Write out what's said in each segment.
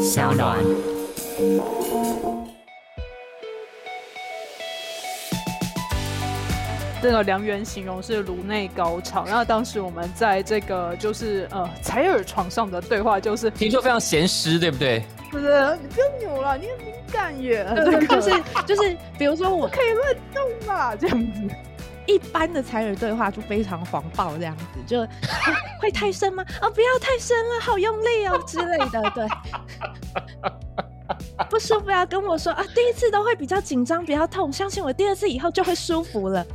小暖。这个良缘形容是颅内高潮，然后当时我们在这个就是呃采耳床上的对话就是，听说非常咸湿，对不对？不是你不要扭了，你很敏感耶，对 就是就是，比如说我 可以乱动嘛，这样子。一般的采耳对话就非常黄暴这样子，就、啊会太深吗？啊，不要太深了，好用力哦之类的，对。不舒服要跟我说啊，第一次都会比较紧张，比较痛，相信我，第二次以后就会舒服了。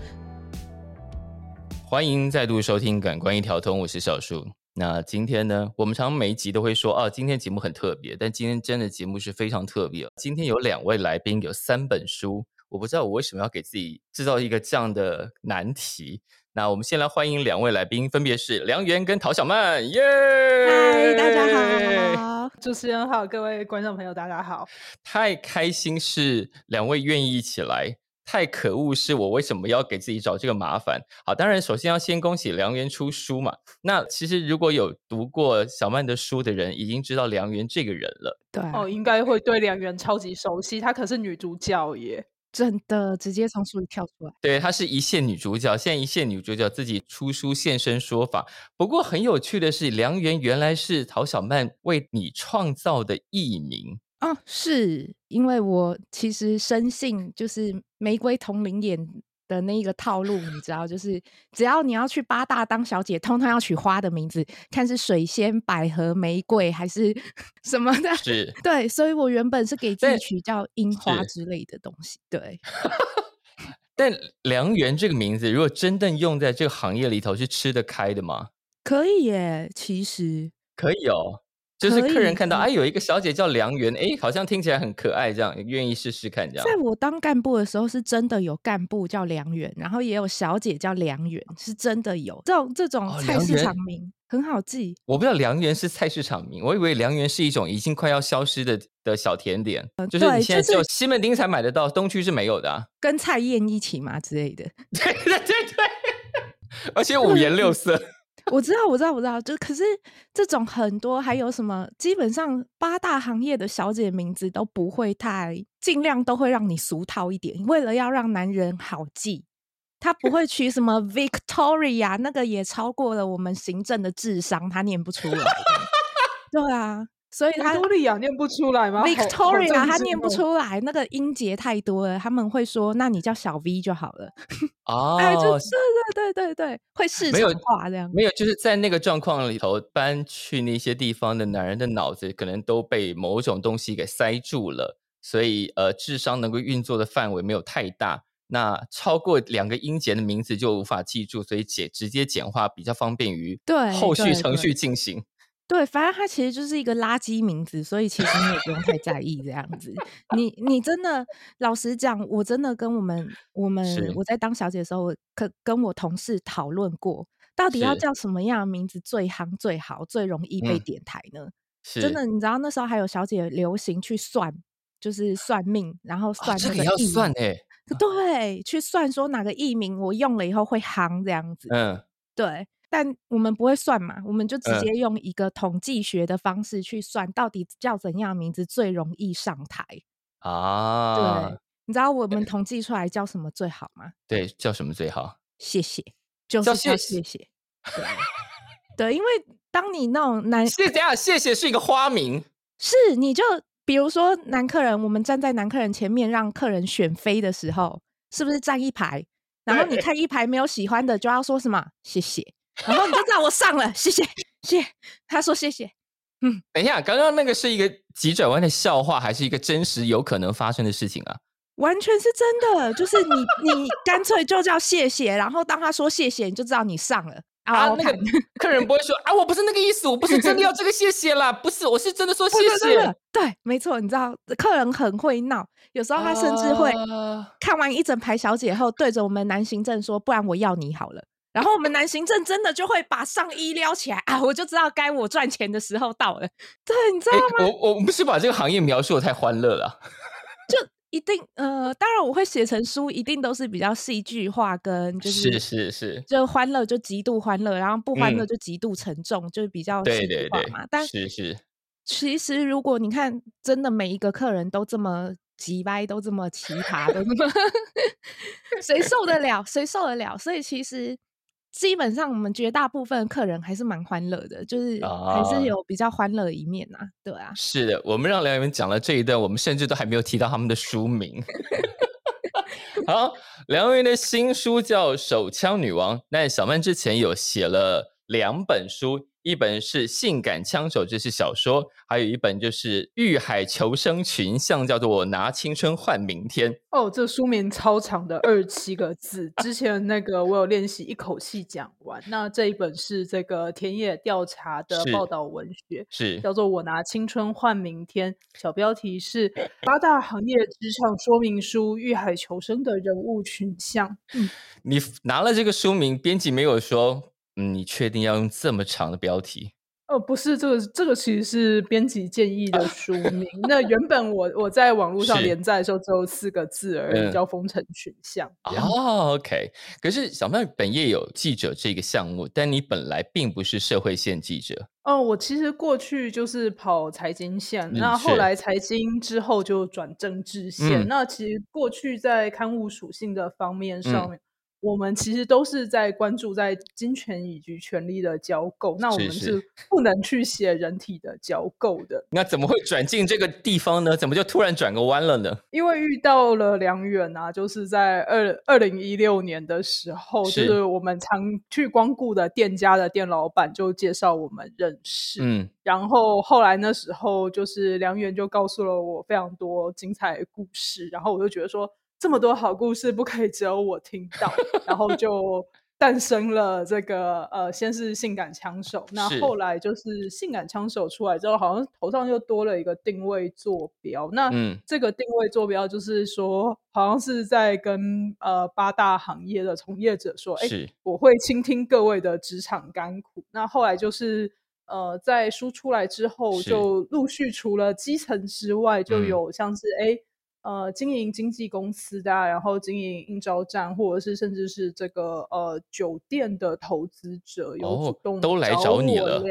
欢迎再度收听《感官一条通》，我是小树。那今天呢，我们常每一集都会说，啊，今天节目很特别，但今天真的节目是非常特别。今天有两位来宾，有三本书，我不知道我为什么要给自己制造一个这样的难题。那我们先来欢迎两位来宾，分别是梁元跟陶小曼，耶！嗨，大家好。主持人好，各位观众朋友，大家好。太开心是两位愿意一起来，太可恶是我为什么要给自己找这个麻烦？好，当然首先要先恭喜梁元出书嘛。那其实如果有读过小曼的书的人，已经知道梁元这个人了。对，哦，应该会对梁源超级熟悉，她可是女主角耶。真的直接从书里跳出来。对，她是一线女主角，现在一线女主角自己出书现身说法。不过很有趣的是，梁媛原来是陶小曼为你创造的艺名。哦，是因为我其实深信就是玫瑰同龄眼的那一个套路，你知道，就是只要你要去八大当小姐，通通要取花的名字，看是水仙、百合、玫瑰还是 什么的。是对，所以我原本是给自己取叫樱花之类的东西。对，但梁元这个名字，如果真的用在这个行业里头，是吃得开的吗？可以耶，其实可以哦，就是客人看到，可哎，有一个小姐叫梁媛，哎，好像听起来很可爱，这样愿意试试看，这样。在我当干部的时候，是真的有干部叫梁媛，然后也有小姐叫梁媛，是真的有这种这种哦菜市场名，很好记。我不知道梁媛是菜市场名，我以为梁媛是一种已经快要消失的的小甜点，就是你现在就是只有西门町才买得到，东区是没有的、啊。跟蔡燕一起嘛之类的。对对对对，而且五颜六色。我知道，我知道，我知道，就可是这种很多，还有什么，基本上八大行业的小姐名字都不会太，尽量都会让你俗套一点，为了要让男人好记，他不会取什么 Victoria，那个也超过了我们行政的智商，他念不出来。对啊，所以他维多利亚念不出来吗 Victoria 他念不哦出来，那个音节太多了，他们会说，那你叫小 V 就好了。哦，哎，就对对对对对，会市没化这样。没有，就是在那个状况里头，搬去那些地方的男人的脑子可能都被某种东西给塞住了，所以呃，智商能够运作的范围没有太大。那超过两个音节的名字就无法记住，所以简直接简化比较方便于对后续程序进行。对，反正它其实就是一个垃圾名字，所以其实你也不用太在意这样子。你你真的老实讲，我真的跟我们我们是。我在当小姐的时候，我可跟我同事讨论过，到底要是。叫什么样的名字最夯、最好、最容易被嗯。点台呢？是。真的，你知道那时候还有小姐流行去算，就是算命，然后啊，算这个也要算哎，对，去算说哪个艺名我用了以后会夯这样子。嗯，对，但我们不会算嘛，我们就直嗯接用一个统计学的方式去算，到底叫怎样名字最容易上台。啊对，，你知道我们统计出来叫什么最好吗？对，叫什么最好？谢谢，就是叫叫谢谢谢谢。对，对，因为当你那种男谢，等下，谢谢是一个花名，是你就比如说男客人，我们站在男客人前面让客人选妃的时候，是不是站一排？然后你看一排没有喜欢的，就要说什么谢谢，然后你就知道我上了，谢谢，谢谢。他说谢谢，嗯等一下，刚刚那个是一个急转弯的笑话，还是一个真实有可能发生的事情啊？完全是真的，就是你你干脆就叫谢谢，然后当他说谢谢，你就知道你上了。啊，那个客人不会说啊，我不是那个意思，我不是真的要这个谢谢啦，不是，我是真的说谢谢对。对，没错，你知道客人很会闹，有时候他甚至会啊看完一整排小姐后，对着我们男行政说：“不然我要你好了。”然后我们男行政真的就会把上衣撩起来啊，我就知道该我赚钱的时候到了。对，你知道吗？诶我我们是把这个行业描述的太欢乐了啊。就一定呃，当然我会写成书，一定都是比较戏剧化，跟就是是是是，就欢乐就极度欢乐，然后不欢乐嗯就极度沉重，就是比较戏剧对对对化嘛。但是是，其实如果你看，真的每一个客人都这么急掰，都这么奇葩，都这么，谁受得了？谁受得了？所以其实基本上我们绝大部分客人还是蛮欢乐的，就是还啊是有比较欢乐的一面呐、对啊。是的，我们让梁员讲了这一段，我们甚至都还没有提到他们的书名。好，梁云的新书叫《手枪女王》，那小曼之前有写了两本书，一本是《性感枪手》，这是小说；还有一本就是《欲海求生群像》，叫做《我拿青春换明天》。哦，这书名超长的，二十七个字。之前那个我有练习一口气讲完。那这一本是这个田野调查的是报道文学，是叫做《我拿青春换明天》，小标题是八大行业职场说明书：遇海求生的人物群像。你拿了这个书名，编辑没有说，嗯，你确定要用这么长的标题？哦，不是这个，这个其实是编辑建议的书名。那原本我我在网络上连载的时候只有四个字而已，嗯叫《风尘群像》。哦，OK。可是小曼本业有记者这个项目，但你本来并不是社会线记者。哦，我其实过去就是跑财经线，嗯那后来财经之后就转政治线。嗯那其实过去在刊物属性的方面上嗯面，我们其实都是在关注在金钱以及权力的交构。那我们是不能去写人体的交构的，那怎么会转进这个地方呢？怎么就突然转个弯了呢？因为遇到了梁远啊，就是在二二零一六年的时候，就是是我们常去光顾的店家的店老板就介绍我们认识。嗯，然后后来那时候就是梁远就告诉了我非常多精彩的故事，然后我就觉得说这么多好故事不可以只有我听到，然后就诞生了这个呃，先是性感枪手，那是。后来就是性感枪手出来之后，好像头上又多了一个定位坐标，那嗯。这个定位坐标就是说，好像是在跟呃八大行业的从业者说，哎，是。我会倾听各位的职场甘苦。那后来就是呃，在书出来之后，就陆续除了基层之外，就嗯。有像是哎。诶呃，经营经纪公司的、啊，然后经营应招站，或者是甚至是这个呃酒店的投资者，有哦主动都来找你了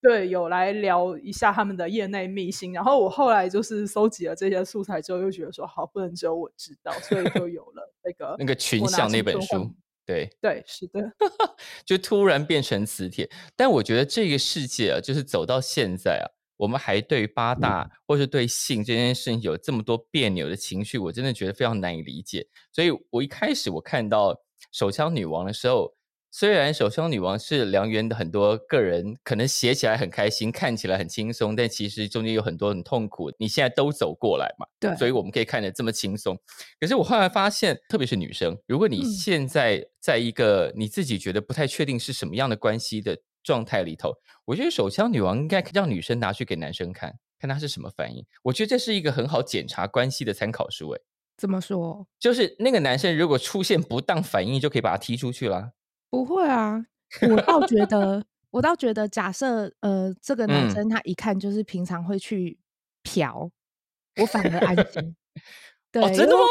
对，有来聊一下他们的业内秘辛。然后我后来就是搜集了这些素材之后，又觉得说好，不能只有我知道，所以就有了 那个那个群像那本书，对，对，是的。就突然变成磁铁。但我觉得这个世界啊，就是走到现在啊，我们还对八大或是对性这件事情有这么多别扭的情绪，我真的觉得非常难以理解。所以我一开始我看到手枪女王的时候，虽然手枪女王是梁元的很多个人可能写起来很开心，看起来很轻松，但其实中间有很多很痛苦，你现在都走过来嘛。对所以我们可以看得这么轻松。可是我后来发现，特别是女生，如果你嗯现在在一个你自己觉得不太确定是什么样的关系的状态里头，我觉得手枪女王应该让女生拿去给男生看，看他是什么反应。我觉得这是一个很好检查关系的参考书，诶，怎么说？就是那个男生如果出现不当反应，就可以把他踢出去啦。不会啊，我倒觉得，我倒觉得，假设呃，这个男嗯生他一看就是平常会去嫖，我反而安心。对，哦，真的吗？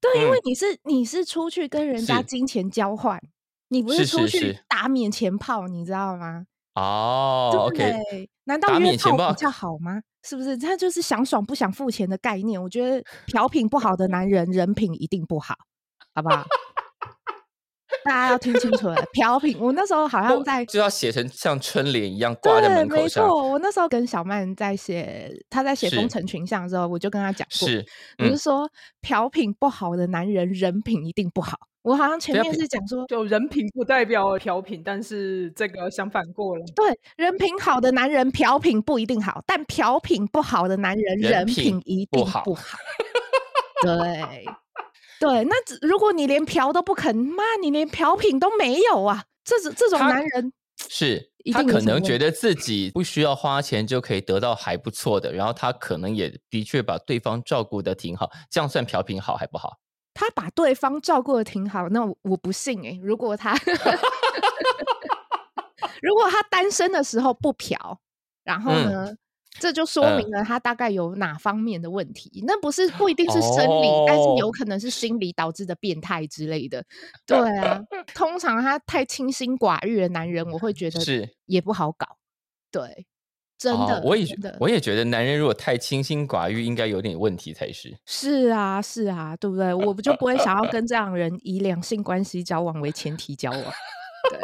对，因为嗯你是你是出去跟人家金钱交换，你不是出去打免钱炮，你知道吗？哦，OK，对，难道约炮炮比较好吗？是不是？他就是想爽不想付钱的概念。我觉得 嫖品不好的男人，人品一定不好，好不好？大家要听清楚了，嫖品。我那时候好像在就要写成像春联一样挂在对，门口上，没错。我那时候跟小曼在写，他在写《是风尘群像》的时候，我就跟他讲过，是，嗯，我是说嫖品不好的男人，人品一定不好。我好像前面是讲说，就人品不代表嫖品，但是这个相反过了。对，人品好的男人嫖品不一定好，但嫖品不好的男人人人品品一不好定不好。对，对，那如果你连嫖都不肯，妈，你连嫖品都没有啊！这种这种男人，是他可能觉得自己不需要花钱就可以得到还不错的，然后他可能也的确把对方照顾的挺好，这样算嫖品好还不好？他把对方照顾的挺好，那我我不信诶、如果他 如果他单身的时候不嫖，然后嗯呢，这就说嗯明了他大概有哪方面的问题。那不是不一定是生理，但是有哦可能是心理导致的变态之类的。对啊，通常他太清心寡欲的男人，我会觉得是也不好搞。对，真的，哦我也觉得我也觉得男人如果太清心寡欲，应该有点问题才是。是啊，是啊，对不对？我不就不会想要跟这样的人 以两性关系交往为前提交往。对，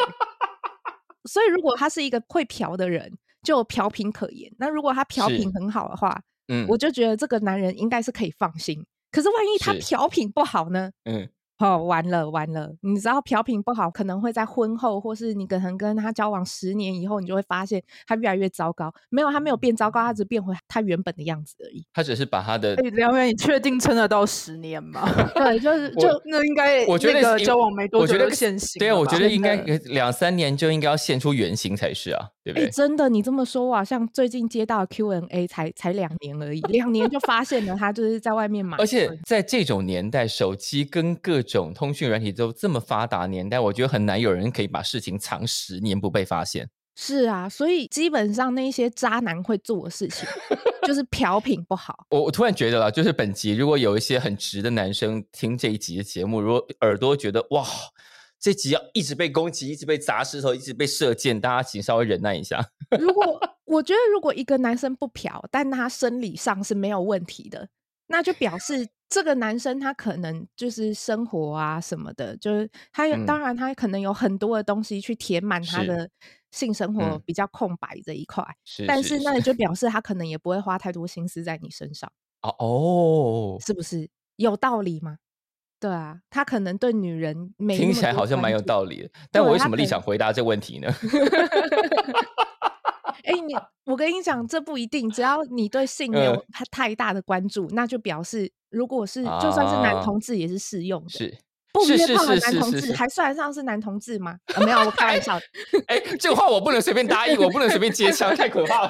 所以如果他是一个会嫖的人，就有嫖品可言。那如果他嫖品很好的话，嗯我就觉得这个男人应该是可以放心。可是万一他嫖品不好呢？嗯，哦，完了完了！你知道嫖品不好，可能会在婚后，或是你可能跟他交往十年以后，你就会发现他越来越糟糕。没有，他没有变糟糕，他只变回他原本的样子而已。他只是把他的哎，梁远，你确定撑得到十年吗？对，就是就那应该我觉得交往没多久我觉得就现行对啊，我觉得应该两三年就应该要现出原形才是啊，对不哎、对？真的，你这么说，我好像最近接到 Q&A 才才两年而已，两年就发现了他就是在外面买而且在这种年代，手机跟各种通讯软体都这么发达年代，我觉得很难有人可以把事情藏十年不被发现。是啊，所以基本上那些渣男会做的事情，就是嫖品不好。我我突然觉得了，就是本集如果有一些很直的男生听这一集的节目，如果耳朵觉得哇，这集要一直被攻击，一直被砸石头，一直被射箭，大家请稍微忍耐一下。如果我觉得，如果一个男生不嫖，但他生理上是没有问题的，那就表示这个男生他可能就是生活啊什么的，就是他有、嗯当然他可能有很多的东西去填满他的性生活嗯比较空白这一块，是但是那也就表示他可能也不会花太多心思在你身上，哦哦，是不是？有道理吗？对啊，他可能对女人没听起来好像蛮有道理的，但我为什么立场回答这问题呢？哎、你我跟你讲，这不一定，只要你对性没有嗯太太大的关注，那就表示，如果是就算是男啊同志也是适用的。是不是炮的是是是是男同志还算得上是男同志吗？啊、没有，我开玩笑的。哎，这个话我不能随便答应，我不能随便接枪，太可怕了。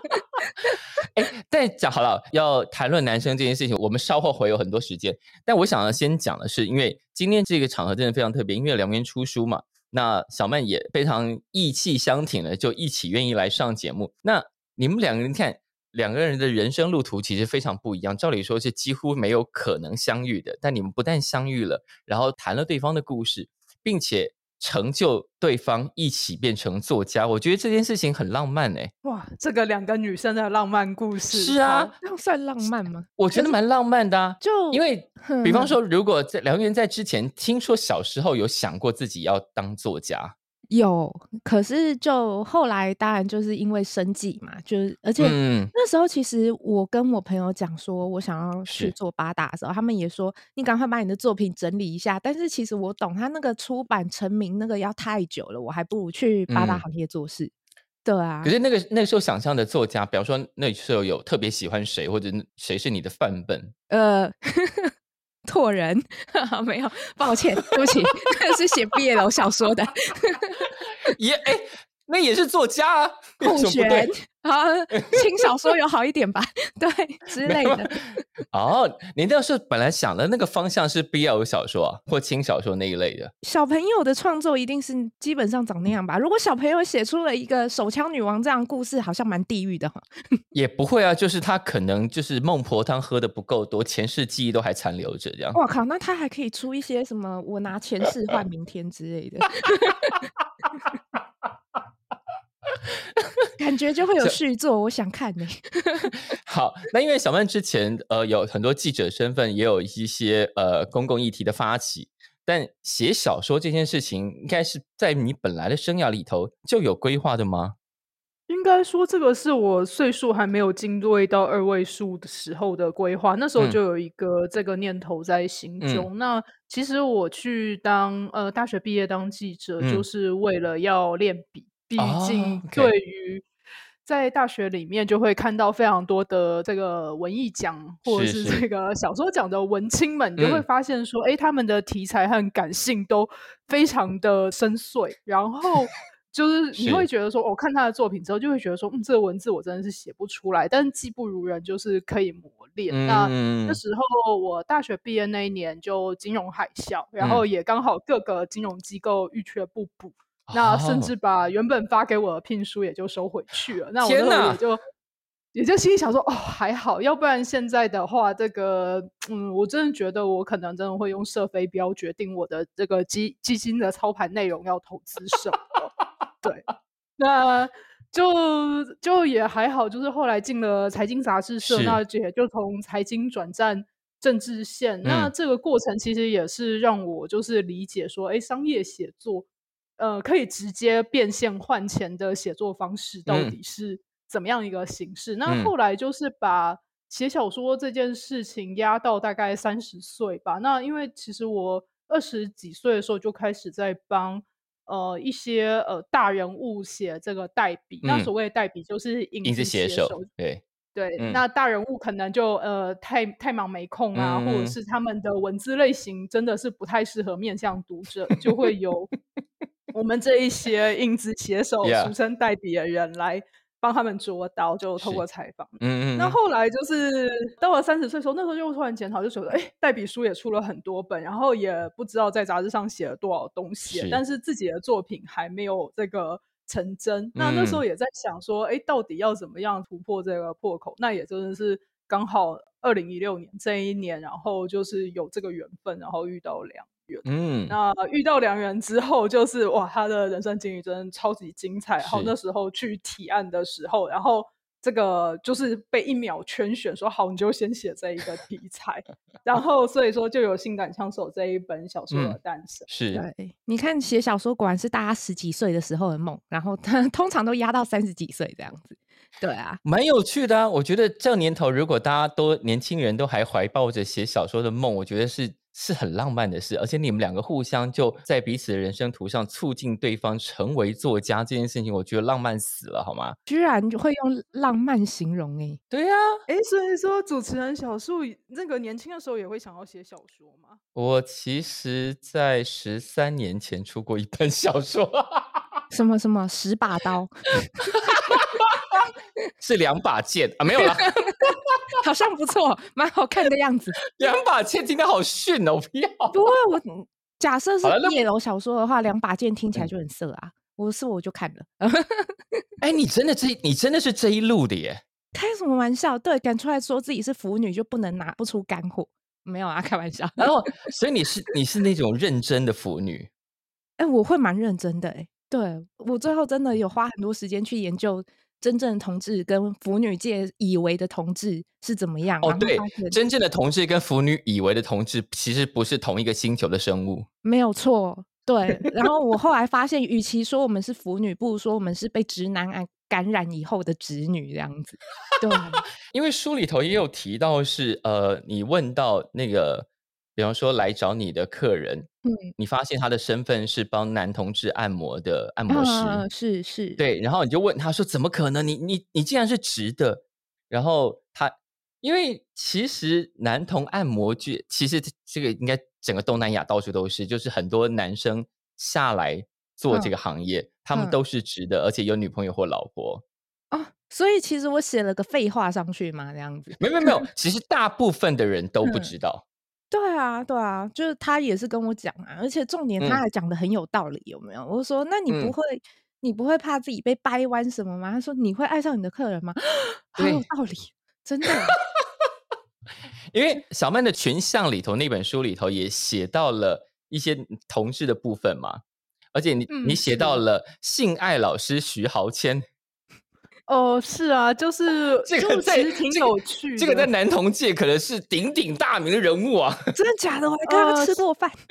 哎，但讲好了，要谈论男生这件事情，我们稍后会有很多时间。但我想要先讲的是，因为今天这个场合真的非常特别，因为两边出书嘛，那小曼也非常意气相挺的，就一起愿意来上节目。那你们两个人看，两个人的人生路途其实非常不一样，照理说是几乎没有可能相遇的，但你们不但相遇了，然后谈了对方的故事，并且成就对方一起变成作家，我觉得这件事情很浪漫哎、哇，这个两个女生的浪漫故事是啊那算浪漫吗？我觉得蛮浪漫的、啊，就因为比方说，如果在梁元在之前听说小时候有想过自己要当作家，有，可是就后来当然就是因为生计嘛，就是而且嗯，那时候其实我跟我朋友讲说，我想要去做八大的时候，他们也说你赶快把你的作品整理一下。但是其实我懂，他那个出版成名那个要太久了，我还不如去八大嗯。行业做事。对啊可，是。那个那个时候想象的作家，比方说那时候有特别喜欢谁，或者谁是你的范本，呃，拓人。没有，抱歉，对不起，那 是写毕业楼小说的。也哎，那也是作家啊，有孔好，轻小说有好一点吧？对之类的。哦，你那时候本来想的那个方向是 BL 小说啊，或轻小说那一类的。小朋友的创作一定是基本上长那样吧？如果小朋友写出了一个手枪女王这样的故事，好像蛮地狱的哈。也不会啊，就是他可能就是孟婆汤喝的不够多，前世记忆都还残留着这样。我靠，那他还可以出一些什么我拿前世换明天之类的，感觉就会有这续作，我想看呢、好，那因为小曼之前呃有很多记者身份，也有一些呃公共议题的发起，但写小说这件事情，应该是在你本来的生涯里头就有规划的吗？应该说，这个是我岁数还没有进位到二位数的时候的规划，那时候嗯就有一个这个念头在心中。那其实我去当呃大学毕业当记者，嗯就是为了要练笔，毕哦竟对于。在大学里面就会看到非常多的这个文艺奖或者是这个小说奖的文青们，你就会嗯。发现说，哎、他们的题材和感性都非常的深邃，然后 就是你会觉得说，我、看他的作品之后，就会觉得说，嗯，这个文字我真的是写不出来，但是技不如人，就是可以磨练。那嗯那时候我大学毕业那一年就金融海啸，然后嗯也刚好各个金融机构欲缺不补，那甚哦至把原本发给我的聘书也就收回去了。那我天哪那也就也就心里想说，哦，还好，要不然现在的话，这个嗯，我真的觉得我可能真的会用射飞镖决定我的这个基基金的操盘内容要投资什么。对，那就就也还好，就是后来进了财经杂志社，那也就从财经转战政治线。那嗯这个过程其实也是让我就是理解说，哎，商业写作，呃，可以直接变现换钱的写作方式到嗯底是怎么样一个形式？那嗯后来就是把写小说这件事情压到大概三十岁吧。那因为其实我二十几岁的时候就开始在帮呃一些呃大人物写这个代笔。那嗯所谓的代笔就是影影子子写写手，对，对，嗯那大人物可能就呃太太忙没空啊，或者嗯是他们的文字类型真的是不太适合面向读者，就会有我们这一些影子写手 俗称代笔的人来帮他们捉刀，就透过采访。嗯嗯嗯那后来就是到了三十岁的时候，那时候就突然检讨，就觉得哎，代笔书也出了很多本，然后也不知道在杂志上写了多少东西是，但是自己的作品还没有这个成真。那那时候嗯也在想说，哎，到底要怎么样突破这个破口？那也真的是刚好二零一六年这一年，然后就是有这个缘分，然后遇到梁元。嗯，那遇到良人之后，就是哇，他的人生经历真的超级精彩。然后那时候去提案的时候，然后这个就是被一秒圈选，说好你就先写这一个题材，然后所以说就有《性感枪手》这一本小说的嗯诞生。是对，你看写小说果然是大家十几岁的时候的梦，然后他通常都压到三十几岁这样子。对啊，蛮有趣的啊！我觉得这年头，如果大家都年轻人都还怀抱着写小说的梦，我觉得是是很浪漫的事。而且你们两个互相就在彼此的人生图上促进对方成为作家这件事情，我觉得浪漫死了，好吗？居然会用浪漫形容诶、对呀、哎，所以说主持人小树那个年轻的时候也会想要写小说吗？我其实，在十三年前出过一本小说，什么什么十把刀，是两把剑啊，没有啦，好像不错，蛮好看的样子。两把剑听得好逊哦，不要。不过我嗯假设是好了那叶楼小说的话，两把剑听起来就很色啊。我是我就看了，哎，你真的这，你真的是这一路的耶。开什么玩笑？对，敢出来说自己是腐女就不能拿不出干货？没有啊，开玩笑。然后，所以你是你是那种认真的腐女，哎、我会蛮认真的哎、对我最后真的有花很多时间去研究真正的同志跟腐女界以为的同志是怎么样。哦，对，真正的同志跟腐女以为的同志，其实不是同一个星球的生物。没有错，对。然后我后来发现，与其说我们是腐女，不如说我们是被直男感感染以后的直女这样子。对，因为书里头也有提到是，呃，你问到那个，比方说来找你的客人，嗯，你发现他的身份是帮男同志按摩的按摩师，啊是是，对，然后你就问他说：“怎么可能？你你你竟然是直的？”然后他，因为其实男同按摩剧，其实这这个应该整个东南亚到处都是，就是很多男生下来做这嗯个行业，他们嗯都是直的，而且有女朋友或老婆。哦，所以其实我写了个废话上去嘛，这样子。没有没有没有，其实大部分的人都不嗯知道。对啊，对啊，就是他也是跟我讲啊，而且重点他嗯还讲的很有道理，有没有？我就说，那你不嗯会，你不会怕自己被掰弯什么吗？他说，你会爱上你的客人吗？很有对道理，真的。因为小曼的群像里头那本书里头也写到了一些同志的部分嘛，而且你、你嗯写到是了性爱老师徐豪谦，哦，是啊，就是这个在其实挺这个有趣的。这个在男同界可能是鼎鼎大名的人物啊。真的假的？我还跟他呃吃过饭。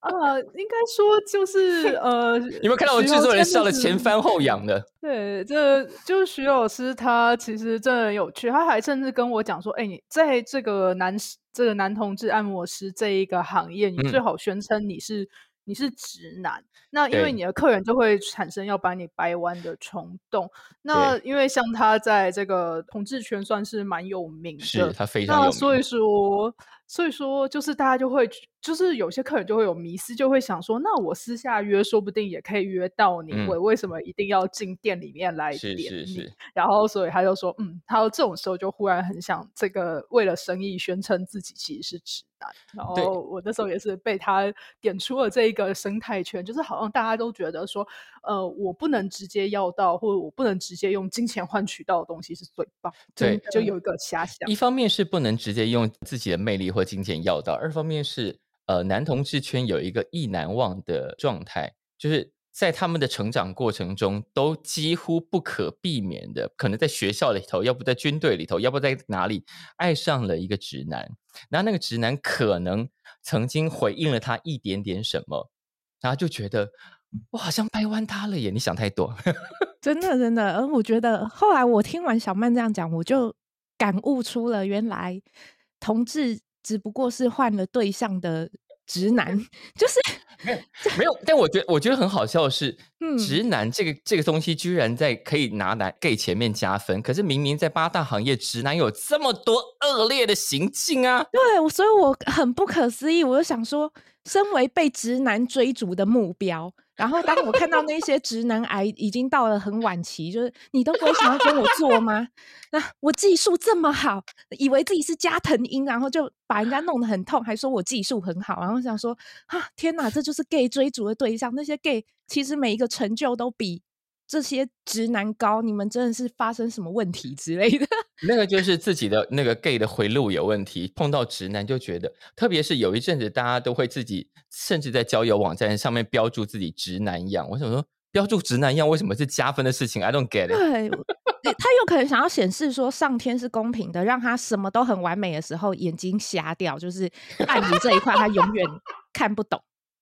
呃，应该说就是呃，有没有看到我徐制作人笑的前翻后仰的？对，这就是徐老师，他其实真的很有趣，他还甚至跟我讲说：“哎、你在这个男这个男同志按摩师这一个行业，你最嗯好宣称你是、你是直男。那因为你的客人就会产生要把你掰弯的冲动。那因为像他在这个同志圈算是蛮有名的，是他非常有那所以。说，所以说就是大家就会，就是有些客人就会有迷失，就会想说，那我私下约，说不定也可以约到你，嗯我为什么一定要进店里面来点你？是是，然后所以他就说，嗯，他这种时候就忽然很想这个为了生意宣称自己其实是直男。然后我那时候也是被他点出了这一个生态圈，就是好像大家都觉得说，呃，我不能直接要到，或者我不能直接用金钱换取到的东西是最棒，对就有一个遐想一。方面是不能直接用自己的魅力和金钱要到，二方面是呃男同志圈有一个意难忘的状态，就是在他们的成长过程中，都几乎不可避免的，可能在学校里头，要不在军队里头，要不在哪里，爱上了一个直男。然后那个直男可能曾经回应了他一点点什么，然后就觉得我好像掰弯他了耶！你想太多，真的真的。而我觉得后来我听完小曼这样讲，我就感悟出了原来同志只不过是换了对象的。直男就是 没有没有，但我觉得我觉得很好笑的是，直男这个这个东西居然在可以拿来 gay 前面加分，可是明明在八大行业，直男有这么多恶劣的行径啊！对，所以我很不可思议，我就想说，身为被直男追逐的目标。然后，当我看到那些直男癌已经到了很晚期，就是你都不会想要跟我做吗？那我技术这么好，以为自己是加藤鹰，然后就把人家弄得很痛，还说我技术很好，然后想说啊，天哪，这就是 gay 追逐的对象。那些 gay 其实每一个成就都比。这些直男高，你们真的是发生什么问题之类的？那个就是自己的那个 gay 的回路有问题，碰到直男就觉得，特别是有一阵子大家都会自己，甚至在交友网站上面标注自己直男样。我想说，标注直男样为什么是加分的事情？I don't get it。对，他有可能想要显示说上天是公平的，让他什么都很完美的时候眼睛瞎掉，就是爱你这一块他永远看不懂。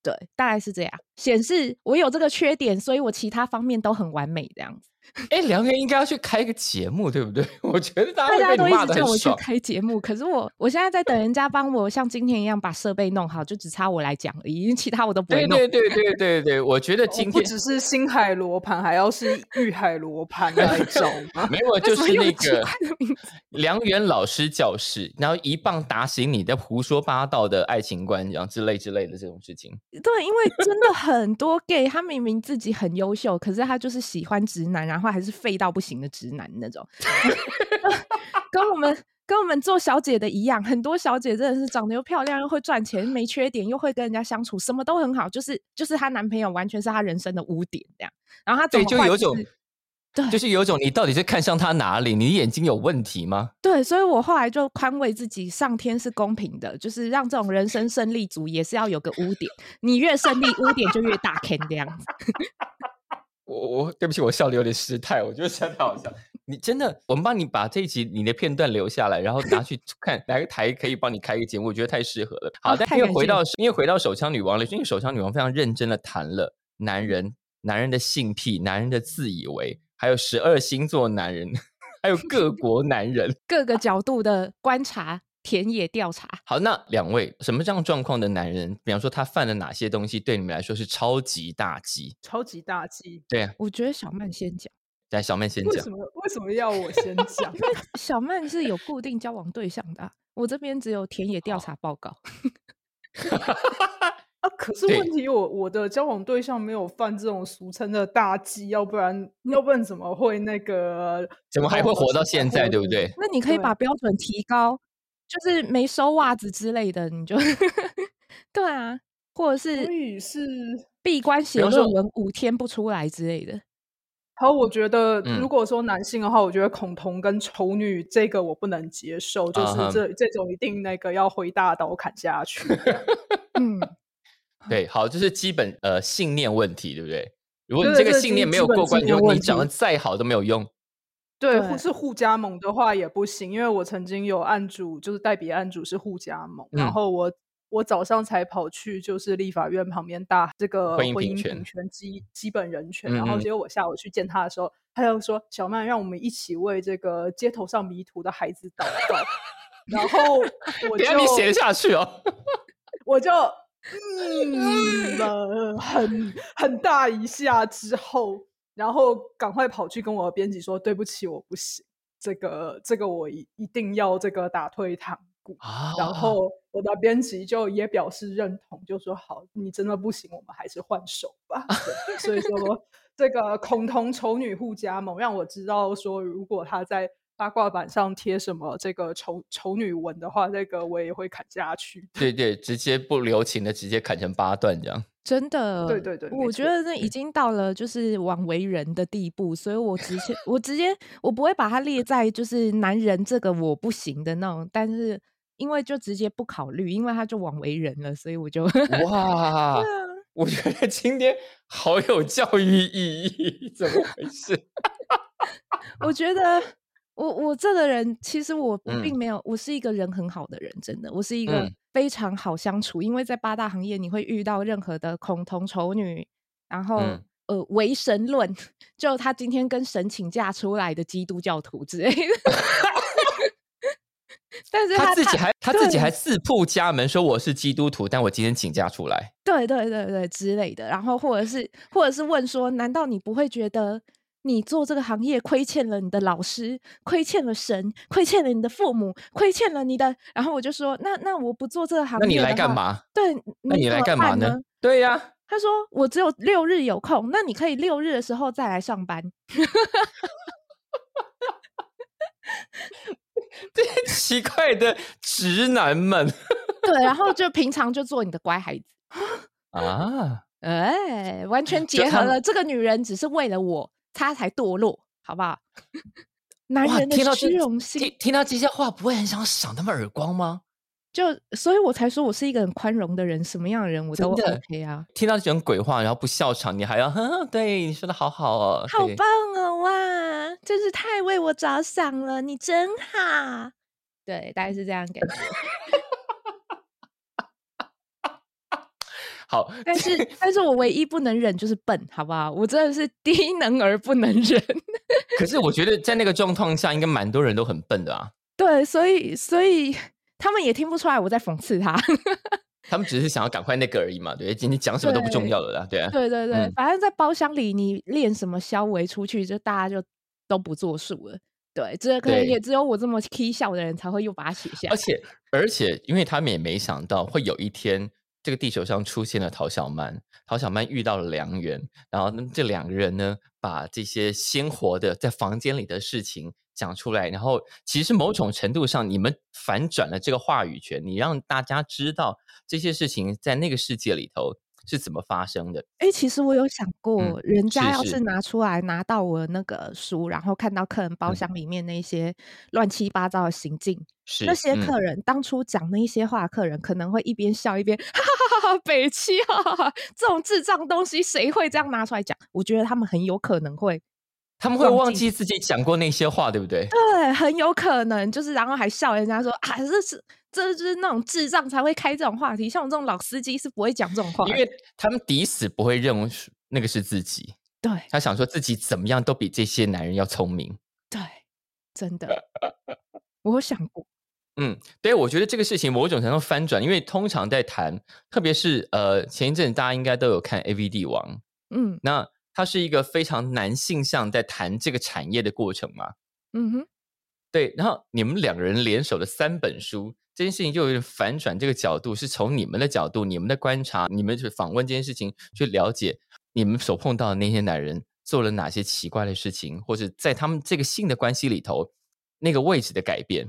对，大概是这样，显示我有这个缺点，所以我其他方面都很完美这样子。哎，梁元应该要去开一个节目，对不对？我觉得大家都一直叫我去开节目，可是我我现在在等人家帮我像今天一样把设备弄好，就只差我来讲而已，因为其他我都不会弄。对对对对对对，我觉得今天不只是星海罗盘，还要是玉海罗盘来找吗？没有，就是那个梁元老师教室，然后一棒打醒你的胡说八道的爱情观，然后之类之类的这种事情。对，因为真的很多 gay，他明明自己很优秀，可是他就是喜欢直男，然后还是废到。不行的直男那种，跟我们跟我们做小姐的一样，很多小姐真的是长得又漂亮，又会赚钱，没缺点，又会跟人家相处，什么都很好，就是就是她男朋友完全是她人生的污点这样。然后她对就有种，对，就是有种你到底是看上他哪里？你眼睛有问题吗？对，所以我后来就宽慰自己，上天是公平的，就是让这种人生胜利组也是要有个污点，你越胜利，污点就越大坑这样子。我我对不起，我笑的有点失态，我觉得笑太好笑。你真的，我们帮你把这一集你的片段留下来，然后拿去看哪个台可以帮你开一个节目，我觉得太适合了。好，但因为回到因为回到手枪女王了，因为手枪女王非常认真的谈了男人、男人的性癖、男人的自以为，还有十二星座男人，还有各国男人 各个角度的观察。田野调查。好，那两位什么这样状况的男人，比方说他犯了哪些东西，对你们来说是超级大忌？超级大忌。对啊，我觉得小曼先讲。来，小曼先讲。为什么？为什么要我先 讲？因为小曼是有固定交往对象的，我这边只有田野调查报告。啊，可是问题，我我的交往对象没有犯这种俗称的大忌，要不然，要不然怎么会那个？怎么还会活到现在？对不对？那你可以把标准提高。就是没收袜子之类的，你就 对啊，或者是是闭关写论文五天不出来之类的。好，我觉得如果说男性的话，我觉得恐同跟丑女这个我不能接受，就是这这种一定那个要回大刀砍下去。嗯，对，好，就是基本呃信念问题，对不对？如果你这个信念没有过关，就你长得再好都没有用。对，或是互加盟的话也不行，因为我曾经有案主，就是代笔案主是互加盟，然后我我早上才跑去就是立法院旁边大这个婚姻平权。基基本人权，然后结果我下午去见他的时候，他就说小曼，让我们一起为这个街头上迷途的孩子祷告，然后我 就你写下去哦，我就嗯了 很很大一下之后。然后赶快跑去跟我的编辑说：“对不起，我不行，这个这个我一一定要这个打退堂鼓。”然后我的编辑就也表示认同，就说：“好，你真的不行，我们还是换手吧。”所以说，这个恐同丑女互加盟，让我知道说，如果他在八卦板上贴什么这个丑丑女文的话，那个我也会砍下去。对对，直接不留情的，直接砍成八段这样。真的，对对对，我觉得那已经到了就是枉为人的地步，所以我直接我直接我不会把它列在就是男人这个我不行的那种，但是因为就直接不考虑，因为他就枉为人了，所以我就哇，我觉得今天好有教育意义，怎么回事？我觉得我我这个人，其实我嗯并没有，我是一个人很好的人，真的，我是一个嗯非常好相处。因为在八大行业，你会遇到任何的恐同丑女，然后、嗯呃唯神论，就他今天跟神请假出来的基督教徒之类的。但是他自己还他自己对还自曝家门说我是基督徒，但我今天请假出来。对对对对之类的，然后或者是或者是问说，难道你不会觉得你做这个行业亏欠了你的老师，亏欠了神，亏欠了你的父母，亏欠了你的？然后我就说，那那我不做这个行业，那你来干？嘛？对，那你来干嘛呢？对呀、他说我只有六日有空，那你可以六日的时候再来上班。这些奇怪的直男们 对，然后就平常就做你的乖孩子。啊，哎，完全结合了。这个女人只是为了我，她才堕落，好不好？男！人的虚荣心，听听到这些话，不会很想赏他们耳光吗？就所以我才说我是一个很宽容的人，什么样的人我都 OK 啊。听到这种鬼话，然后不笑场，你还要哼，对你说的好好哦，好棒哦！哇，真是太为我着想了，你真好。对，大概是这样感觉。好，但是，但是我唯一不能忍就是笨，好不好？我真的是 低能而不能忍。可是我觉得在那个状况下，应该蛮多人都很笨的啊。对，所以，所以他们也听不出来我在讽刺他。他们只是想要赶快那个而已嘛，对，今天讲什么都不重要了啦，对啊，对对对，嗯反正在包厢里，你练什么消维出去，就大家就都不作数了。对，这可能也只有我这么 k 笑的人才会又把它写下来。而且而且，因为他们也没想到会有一天，这个地球上出现了陶小曼，陶小曼遇到了良缘，然后，这两个人呢，把这些鲜活的在房间里的事情讲出来，然后其实某种程度上，你们反转了这个话语权，你让大家知道这些事情在那个世界里头是怎么发生的。哎、其实我有想过，嗯人家要是拿出来拿到我那个书，然后看到客人包嗯厢里面那些乱七八糟的行径，是那些嗯客人、当初讲那一些话，客人可能会一边笑一边哈哈哈哈北七哈哈哈，这种智障东西谁会这样拿出来讲？我觉得他们很有可能会，他们会忘记。自己讲过那些话，对不对？对，很有可能就是，然后还笑人家说啊，这是这就是那种智障才会开这种话题，像我这种老司机是不会讲这种话，因为他们抵死不会认为是那个是自己，对。他想说自己怎么样都比这些男人要聪明。对，真的，我有想过。嗯，对，我觉得这个事情某种程度翻转，因为通常在谈，特别是呃前一阵大家应该都有看《A V 帝王》，嗯。那它是一个非常男性向在谈这个产业的过程嘛。嗯哼，对，然后你们两个人联手的三本书，这件事情就有点反转这个角度，是从你们的角度、你们的观察、你们去访问这件事情，去了解你们所碰到的那些男人做了哪些奇怪的事情，或者在他们这个性的关系里头那个位置的改变。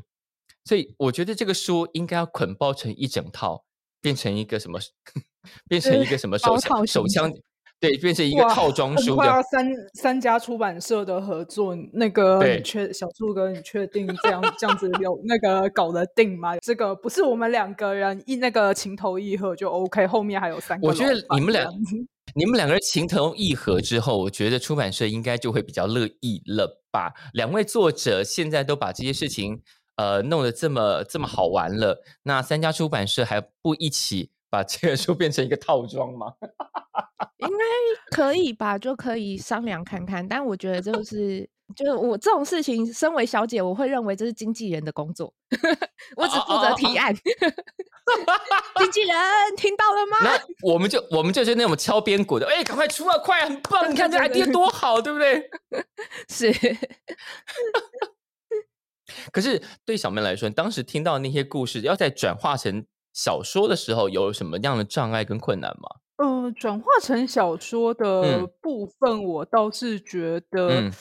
所以我觉得这个书应该要捆包成一整套，变成一个什么，变成一个什么手手枪，对，变成一个套装书。快要三三家出版社的合作，那个你确小树哥，你确定这样这样子有那个搞得定吗？这个不是我们两个人一那个情投意合就 OK，后面还有三个我觉得你们俩这样子你们两个人情投意合之后，我觉得出版社应该就会比较乐意了吧？两位作者现在都把这些事情呃弄得这么这么好玩了，那三家出版社还不一起把这个书变成一个套装吗？应该可以吧，就可以商量看看。但我觉得就 是就是我这种事情，身为小姐，我会认为这是经纪人的工作，我只负责提案。经纪人听到了吗？那我们就我们就是那种敲边鼓的，哎，赶快出啊，快，很棒！你看这对对 idea 多好，对不对？是可是对小妹来说，当时听到那些故事，要再转化成小说的时候，有什么样的障碍跟困难吗？呃，转化成小说的嗯部分，我倒是觉得嗯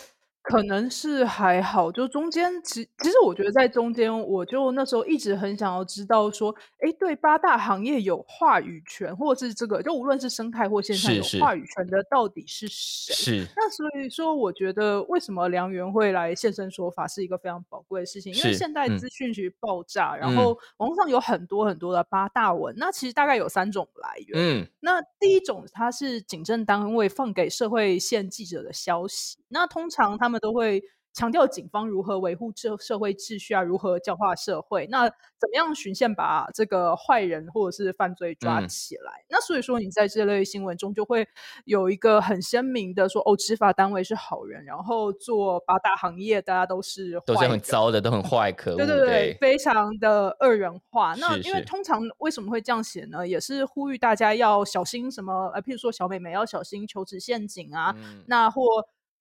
可能是还好，就中间其其实我觉得在中间，我就那时候一直很想要知道说，哎，对八大行业有话语权，或者是这个，就无论是生态或现在有话语权的到底是谁？是。那所以说，我觉得为什么梁元会来现身说法是一个非常宝贵的事情，因为现代资讯局爆炸，然后网络上有很多很多的八大文，那其实大概有三种来源。嗯，那第一种它是警政单位放给社会线记者的消息，那通常他们。都会强调警方如何维护社社会秩序啊，如何教化社会。那怎么样循线把这个坏人或者是犯罪抓起来？那所以说，你在这类新闻中就会有一个很鲜明的说，哦，执法单位是好人，然后做八大行业大家都是都是很糟的，都很坏，可恶，对对对，非常的二元化。那因为通常为什么会这样写呢？也是呼吁大家要小心什么？呃，譬如说小美眉要小心求职陷阱啊，那或。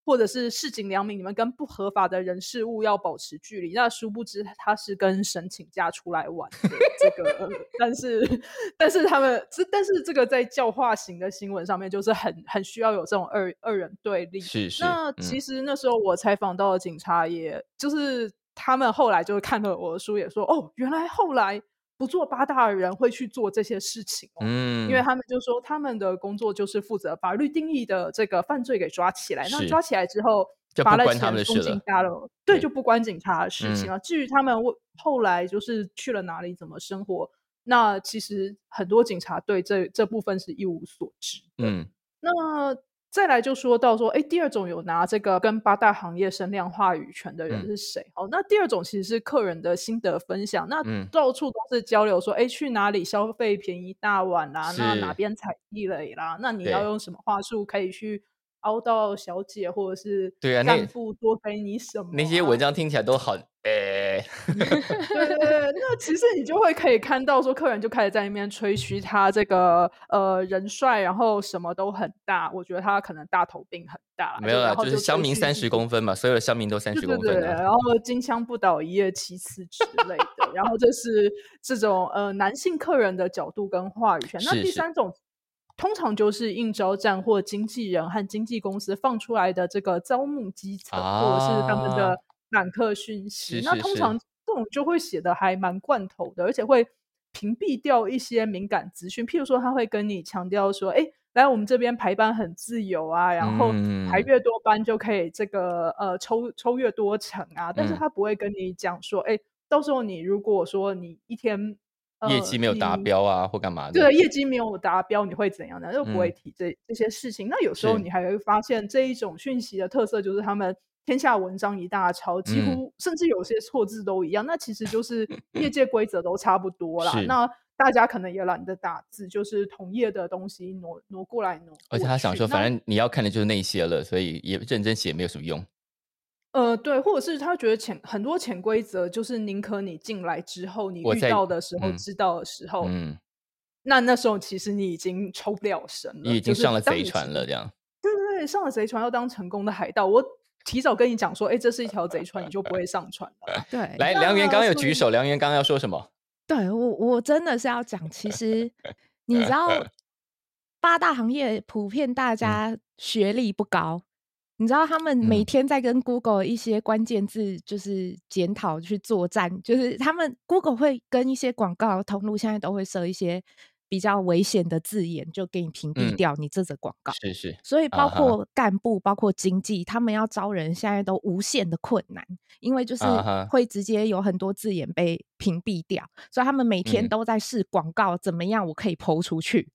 或者是市井良民，你们跟不合法的人事物要保持距离。那殊不知他是跟神请假出来玩的这个，但是但是他们这但是这个在教化型的新闻上面，就是很很需要有这种二二人对立。是是。那其实那时候我采访到的警察，也就是他们后来就看了我的书，也说哦，原来后来。不做八大的人会去做这些事情，嗯，因为他们就说他们的工作就是负责法律定义的这个犯罪给抓起来，那抓起来之后罚了钱、送进家了，对，就不关警察的事情了。至于他们后来就是去了哪里、怎么生活，那其实很多警察对这这部分是一无所知的。嗯，那。再来就说到说，哎，第二种有拿这个跟八大行业声量话语权的人是谁？哦，那第二种其实是客人的心得分享，那到处都是交流，说，哎，去哪里消费便宜大碗啦？那哪边踩地雷啦？那你要用什么话术可以去凹到小姐或者是对啊干部多给你什么？那些文章听起来都好。哎，对对对，那其实你就会可以看到，说客人就开始在那边吹嘘他这个呃人帅，然后什么都很大。我觉得他可能大头病很大，没有啦，就是乡民三十公分嘛，所有的乡民都三十公分。对对，然后金枪不倒一夜七次之类的。然后这是这种呃男性客人的角度跟话语权。那第三种通常就是应招站或经纪人和经纪公司放出来的这个招募基层，或者是他们的。揽客讯息，那通常这种就会写的还蛮罐头的，而且会屏蔽掉一些敏感资讯。譬如说，他会跟你强调说：“哎，来我们这边排班很自由啊，然后排越多班就可以这个呃抽抽越多成啊。”但是他不会跟你讲说：“哎，到时候你如果说你一天业绩没有达标啊，或干嘛的？对，业绩没有达标，你会怎样呢？又不会提这这些事情。那有时候你还会发现这一种讯息的特色就是他们。天下文章一大抄，几乎甚至有些错字都一样。那其实就是业界规则都差不多啦。那大家可能也懒得打字，就是同业的东西挪挪过来挪。而且他想说，反正你要看的就是那些了，所以也认真写没有什么用。呃，对，或者是他觉得潜很多潜规则，就是宁可你进来之后，你遇到的时候知道的时候，嗯，那那时候其实你已经抽不了身了，你已经上了贼船了，这样。对对对，上了贼船要当成功的海盗，我。提早跟你讲说，哎，这是一条贼船，你就不会上船了。对，来，梁元刚刚有举手，梁元刚刚要说什么？对我，我真的是要讲，其实你知道，八大行业普遍大家学历不高，你知道他们每天在跟 Google 一些关键字就是检讨去作战，就是他们 Google 会跟一些广告通路现在都会设一些。比较危险的字眼就给你屏蔽掉，你这则广告是是，所以包括干部、包括经济，他们要招人，现在都无限的困难，因为就是会直接有很多字眼被屏蔽掉，所以他们每天都在试广告，怎么样我可以抛出去。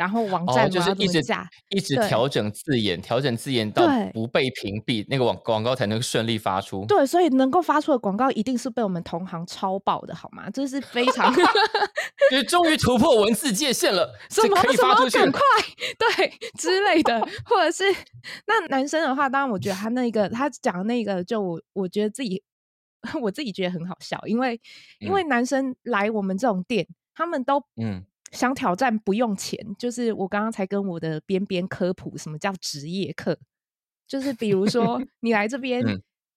然后网站就是一直一直调整字眼，调整字眼到不被屏蔽，那个广广告才能顺利发出。对，所以能够发出的广告一定是被我们同行超爆的，好吗？这是非常，就是终于突破文字界限了，什么可以发出去，很快，对之类的，或者是那男生的话，当然我觉得他那个他讲的那个，就我我觉得自己 我自己觉得很好笑，因为因为男生来我们这种店，他们都嗯。想挑战不用钱，就是我刚刚才跟我的边边科普什么叫职业课，就是比如说 你来这边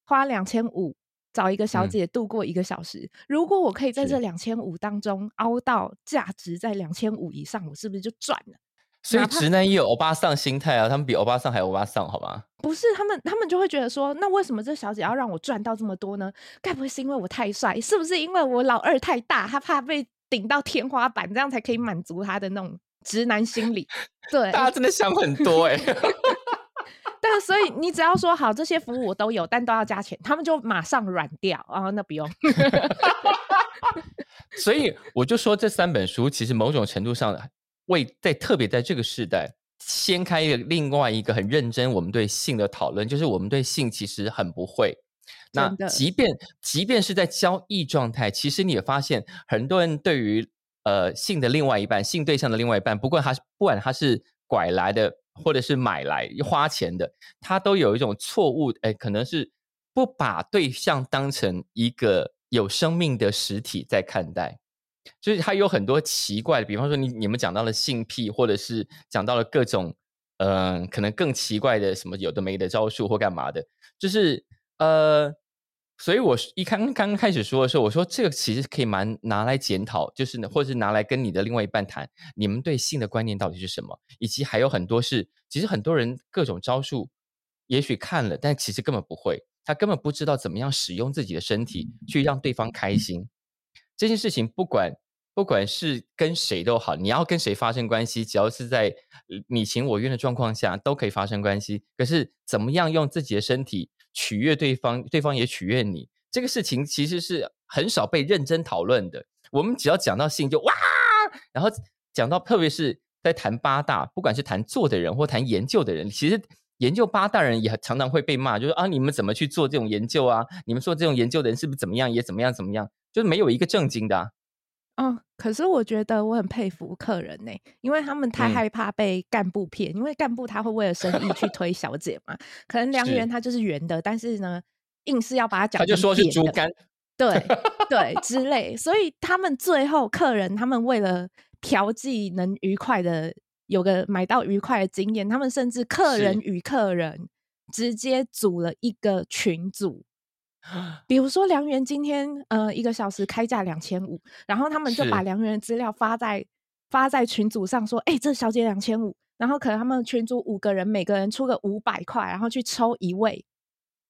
花两千五找一个小姐度过一个小时，如果我可以在这两千五当中凹到价值在两千五以上，我是不是就赚了？所以直男也有欧巴桑心态啊，他们比欧巴桑还欧巴桑，好吗？不是他们，他们就会觉得说，那为什么这小姐要让我赚到这么多呢？该不会是因为我太帅？是不是因为我老二太大，他怕被顶到天花板，这样才可以满足他的那种直男心理？对，大家真的想很多 哎、但所以你只要说好这些服务我都有，但都要加钱，他们就马上软掉啊，那不用。所以我就说这三本书其实某种程度上为在特别在这个时代掀开一个另外一个很认真我们对性的讨论，就是我们对性其实很不会。那即便即便是在交易状态，其实你也发现很多人对于呃性的另外一半、性对象的另外一半，不管他是不管他是拐来的或者是买来花钱的，他都有一种错误，哎，可能是不把对象当成一个有生命的实体在看待。就是他有很多奇怪的，比方说你你们讲到了性癖，或者是讲到了各种嗯、呃可能更奇怪的什么有的没的招数或干嘛的，就是呃，所以我一刚刚开始说的时候，我说这个其实可以蛮拿来检讨，就是呢，或者是拿来跟你的另外一半谈，你们对性的观念到底是什么，以及还有很多是，其实很多人各种招数，也许看了，但其实根本不会，他根本不知道怎么样使用自己的身体去让对方开心。这件事情不管不管是跟谁都好，你要跟谁发生关系，只要是在呃你情我愿的状况下，都可以发生关系。可是怎么样用自己的身体取悦对方，对方也取悦你，这个事情其实是很少被认真讨论的。我们只要讲到性就哇，然后讲到特别是在谈八大，不管是谈做的人或谈研究的人，其实研究八大人也常常会被骂，就是啊，你们怎么去做这种研究啊？你们做这种研究的人是不是怎么样，也怎么样怎么样？就是没有一个正经的、哦，可是我觉得我很佩服客人呢、因为他们太嗯。害怕被干部骗，因为干部他会为了生意去推小姐嘛，可能良是缘。它就是圆的，但是呢，硬是要把它讲成他就说是猪肝，对对之类，所以他们最后客人他们为了调剂能愉快的有个买到愉快的经验，他们甚至客人是。与客人直接组了一个群组。比如说梁元今天呃一个小时开价两千五，然后他们就把梁元的资料发在发在群组上说，哎、这小姐两千五，然后可能他们群组五个人，每个人出个五百块，然后去抽一位，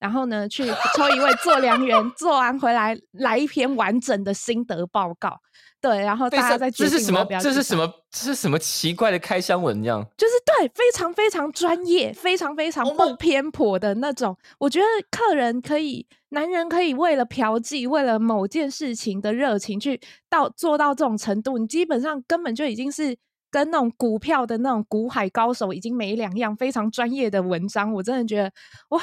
然后呢，去抽一位做良缘，做完回来来一篇完整的心得报告。对，然后大家再决这是什么？这是什么？这是什么奇怪的开箱文？这样就是对，非常非常专业，非常非常 Oh 不偏颇的那种。我觉得客人可以，男人可以为了嫖妓，为了某件事情的热情去到做到这种程度，你基本上根本就已经是跟那种股票的那种股海高手已经没两样，非常专业的文章。我真的觉得哇，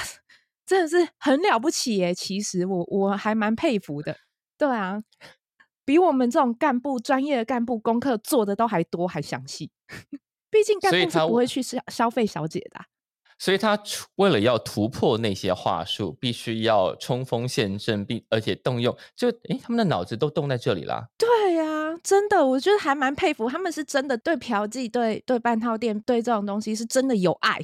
真的是很了不起耶！其实我我还蛮佩服的。对啊，比我们这种干部专业的干部功课做的都还多还详细。毕竟干部是不会去消消费小姐的啊、所以他除为了要突破那些话术，必须要冲锋陷阵，并而且动用，就诶，他们的脑子都动在这里啦。对呀、真的，我觉得还蛮佩服，他们是真的对嫖妓、对对半套店、对这种东西是真的有爱，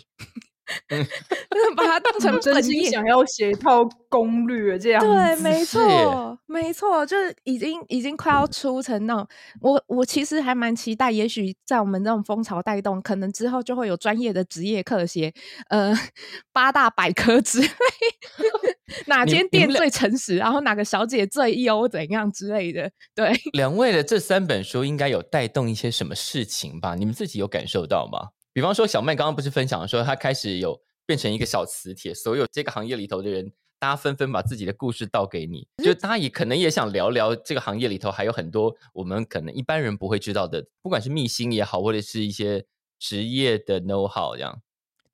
把它当成 真本业。心想要写一套攻略这样。对，没错，没错，就是已经已经快要出成那种，我我其实还蛮期待，也许在我们这种风潮带动，可能之后就会有专业的职业课写，呃，八大百科之类，哪间店最诚实，然后哪个小姐最优，怎样之类的，对。两位的这三本书应该有带动一些什么事情吧？你们自己有感受到吗？比方说，小麦刚刚不是分享说，他开始有变成一个小磁铁，所有这个行业里头的人，大家纷纷把自己的故事倒给你，就大家也可能也想聊聊这个行业里头还有很多我们可能一般人不会知道的，不管是秘辛也好，或者是一些职业的 know how 这样。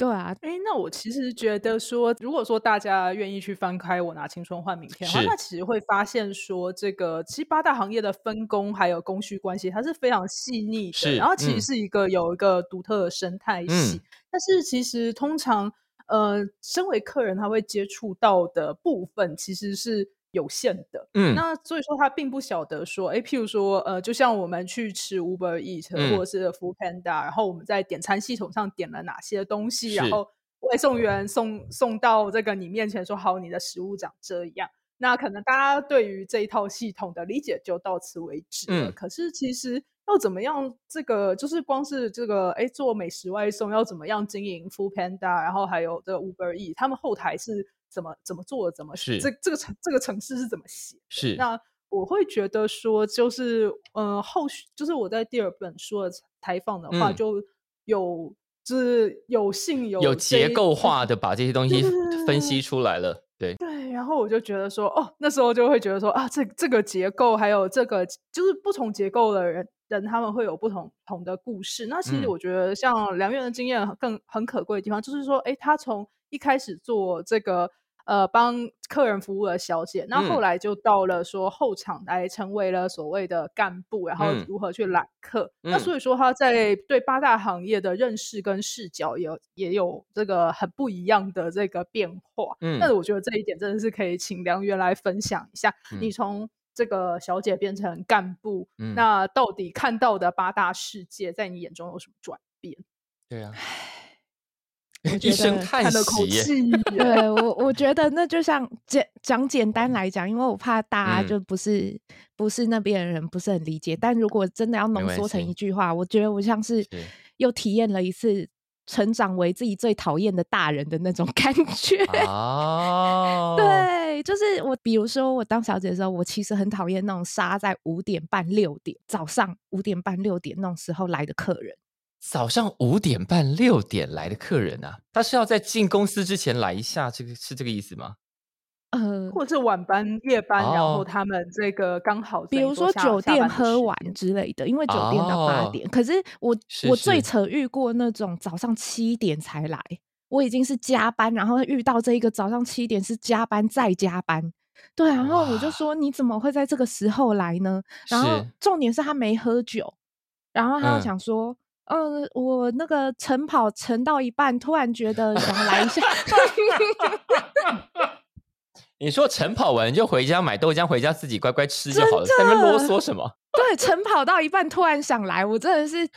对啊，哎，那我其实觉得说，如果说大家愿意去翻开《我拿青春换明天》的话，那其实会发现说，这个其实八大行业的分工还有供需关系，它是非常细腻的，是然后其嗯。实是一个有一个独特的生态系。嗯。但是其实通常，呃，身为客人他会接触到的部分其实是有限的。嗯，那所以说他并不晓得说，哎，譬如说，呃，就像我们去吃 Uber Eat、嗯或者是 Food Panda，然后我们在点餐系统上点了哪些东西，然后外送员送送到这个你面前说，好，你的食物长这样。那可能大家对于这一套系统的理解就到此为止了。嗯可是其实要怎么样？这个就是光是这个，哎，做美食外送要怎么样经营 Food Panda，然后还有这个 Uber E，他们后台是怎么怎么做？怎么是这这个城这个城市是怎么写？是那我会觉得说，就是呃，后续就是我在第二本书的采访的话，嗯就有就是有幸有有结构 化的把这些东西分析出来了。对，对，然后我就觉得说，哦，那时候就会觉得说啊，这这个结构还有这个就是不同结构的人人他们会有不同同的故事。那其实嗯我觉得像梁院的经验更很可贵的地方，就是说，哎，他从一开始做这个呃帮客人服务的小姐，那后嗯。来就到了说后场来成为了所谓的干部，然后嗯。如何去揽客。那嗯。所以说他在对八大行业的认识跟视角也有也有这个很不一样的这个变化。嗯。但是我觉得这一点真的是可以请梁源来分享一下，嗯。你从这个小姐变成干部，嗯。那到底看到的八大世界在你眼中有什么转变？对啊，我觉一声叹叹了口。气，对我，我觉得那就像简讲简单来讲，因为我怕大家嗯就不是、不是那边的人不是很理解。但如果真的要浓缩成一句话，我觉得我像是是又体验了一次成长为自己最讨厌的大人的那种 感觉。哦，对，就是我，比如说我当小姐的时候，我其实很讨厌那种杀在五点半、六点早上五点半、六点那种时候来的客人。早上五点半六点来的客人啊，他是要在进公司之前来一下，这个是这个意思吗？呃，或者是晚班、夜班，然后哦他们这个刚好比如说酒店喝完之类的，因为酒店到八哦点。可是我是我最是扯遇过那种早上七点才来，我已经是加班，然后遇到这一个早上七点是加班再加班。对，然后我就说你怎么会在这个时候来呢？然后重点是他没喝酒，然后他嗯就想说，嗯、我那个晨跑晨到一半，突然觉得想来一下，你说晨跑完就回家买豆浆，回家自己乖乖吃就好了，在那边啰嗦什么？对，晨跑到一半突然想来，我真的是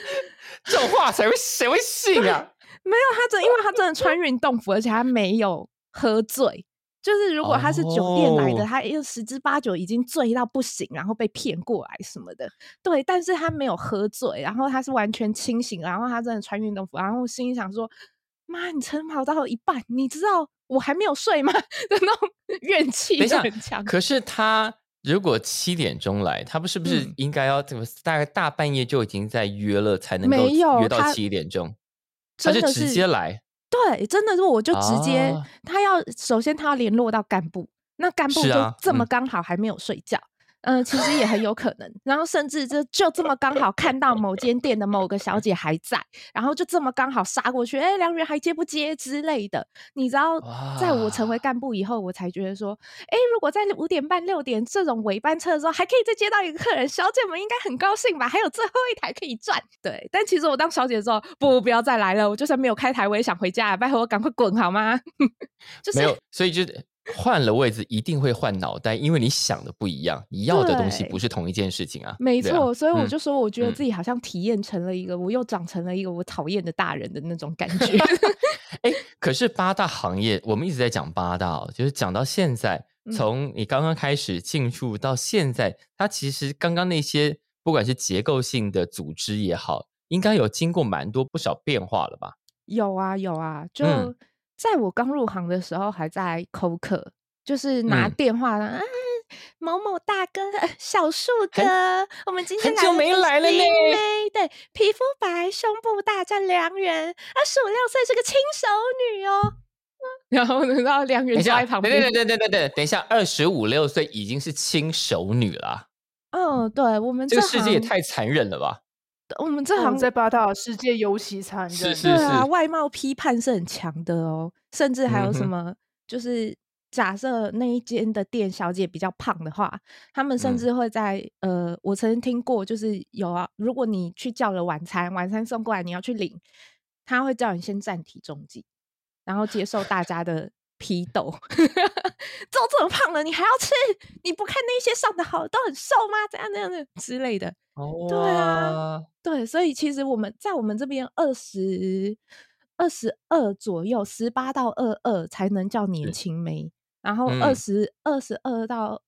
这种话谁会谁会信啊？没有，他真，因为他真的穿运动服，而且他没有喝醉。就是如果他是酒店来的，哦他又十之八九已经醉到不行，然后被骗过来什么的。对，但是他没有喝醉，然后他是完全清醒，然后他真的穿运动服，然后我心里想说：妈，你晨跑到一半，你知道我还没有睡吗？的那种 怨气很强。可是他如果七点钟来，他不是不是嗯应该要怎么大概大半夜就已经在约了，才能够约到他七点钟？他就直接来对，真的是我就直接，啊他要首先他要联络到干部，那干部就这么刚好还没有睡觉，嗯、其实也很有可能，然后甚至就就这么刚好看到某间店的某个小姐还在，然后就这么刚好杀过去，哎，梁元还接不接之类的，你知道，在我成为哇干部以后，我才觉得说，哎，如果在五点半六点这种尾班车的时候，还可以再接到一个客人，小姐们应该很高兴吧？还有最后一台可以赚。对，但其实我当小姐的时候，不，不要再来了，我就算没有开台，我也想回家，拜托我赶快滚好吗？就是没有，所以就是换了位置一定会换脑袋，因为你想的不一样，你要的东西不是同一件事情啊。没错，所以我嗯就说，我觉得嗯自己好像体验成了一个，我又长成了一个我讨厌的大人的那种感觉。哎，可是八大行业，我们一直在讲八大哦，就是讲到现在，嗯从你刚刚开始进入到现在，它其实刚刚那些不管是结构性的组织也好，应该有经过蛮多不少变化了吧？有啊有啊，就嗯在我刚入行的时候，还在扣客，就是拿嗯电话啊，某某大哥、小树哥，我们今天很久没了来了呢呢。对，皮肤白，胸部大，叫良人，二十五六岁，是个轻熟女哦。然后，等到良人在旁边等等，等等等等，等一下，二十五六岁已经是轻熟女了啊，嗯，对我们这个世界也太残忍了吧？我们这哦行在八大世界尤其残忍，是是对啊，外貌批判是很强的哦，甚至还有什么，就是假设那一间的店小姐比较胖的话，他们甚嗯。至会在、呃，我曾经听过，就是有啊，如果你去叫了晚餐，晚餐送过来，你要去领，他会叫你先暂体重计，然后接受大家的批斗，都这么胖了，你还要吃？你不看那些上的好都很瘦吗？这样这样的之类的。哦，对啊，对，所以其实我们在我们这边二十二十二左右，十八到二二才能叫年轻妹，然后二嗯十二十二到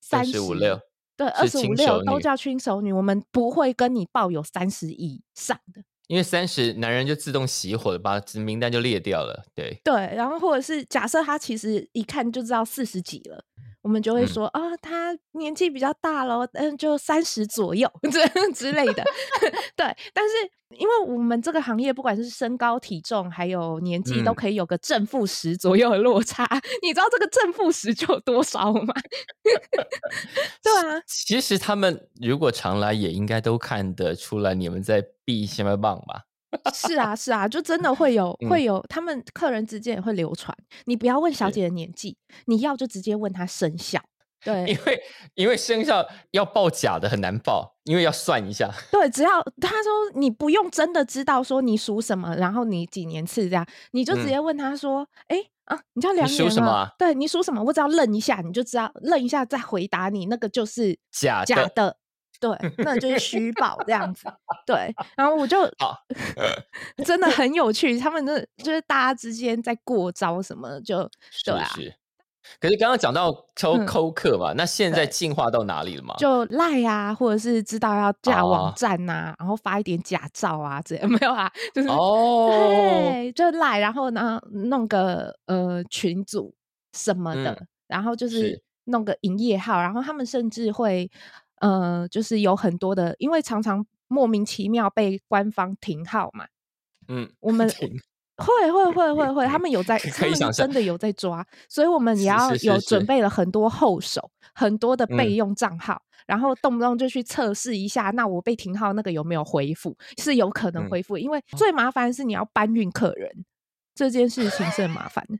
三十25 6对，二十五六都叫轻熟女，我们不会跟你抱有三十以上的。因为三十男人就自动熄火了，把名单就列掉了。对，对，然后或者是假设他其实一看就知道四十几了，我们就会嗯说啊、他年纪比较大咯，嗯，就三十左右这之类的。对，但是因为我们这个行业不管是身高、体重还有年纪，都嗯可以有个正负十左右的落差。你知道这个正负十就有多少吗？对啊，其实他们如果常来，也应该都看得出来你们在避什么棒吧？是啊，是啊，就真的会有嗯会有，他们客人之间也会流传。你不要问小姐的年纪，你要就直接问她生肖。对因为因为生肖要报假的很难报，因为要算一下。对，只要他说你不用真的知道说你属什么，然后你几年次这样，你就直嗯接问他说：“哎、啊，你叫梁元了属什么啊对你属什么？我只要愣一下，你就知道愣一下再回答你，那个就是假的假的。对，那就是虚报这样子。对，然后我就好 真的很有趣，他们的就是大家之间在过招什么，就对啊，是是。可是刚刚讲到抠嗯抠客嘛，那现在对进化到哪里了嘛？就赖啊，或者是知道要架网哦站呐、然后发一点假照啊，这 样没有啊，就是哦，对，就赖，然后呢弄个呃群组什么的，嗯然后就是是弄个营业号，然后他们甚至会呃，就是有很多的，因为常常莫名其妙被官方停号嘛，嗯，我们会会会会会，他们有在，可他们真的有在抓，所以我们也要有准备了很多后手，很多的备嗯用账号，然后动不动就去测试一下，那我被停号那个有没有回复？是有可能嗯回复，因为最麻烦是你要搬运客人，这件事情是很麻烦的。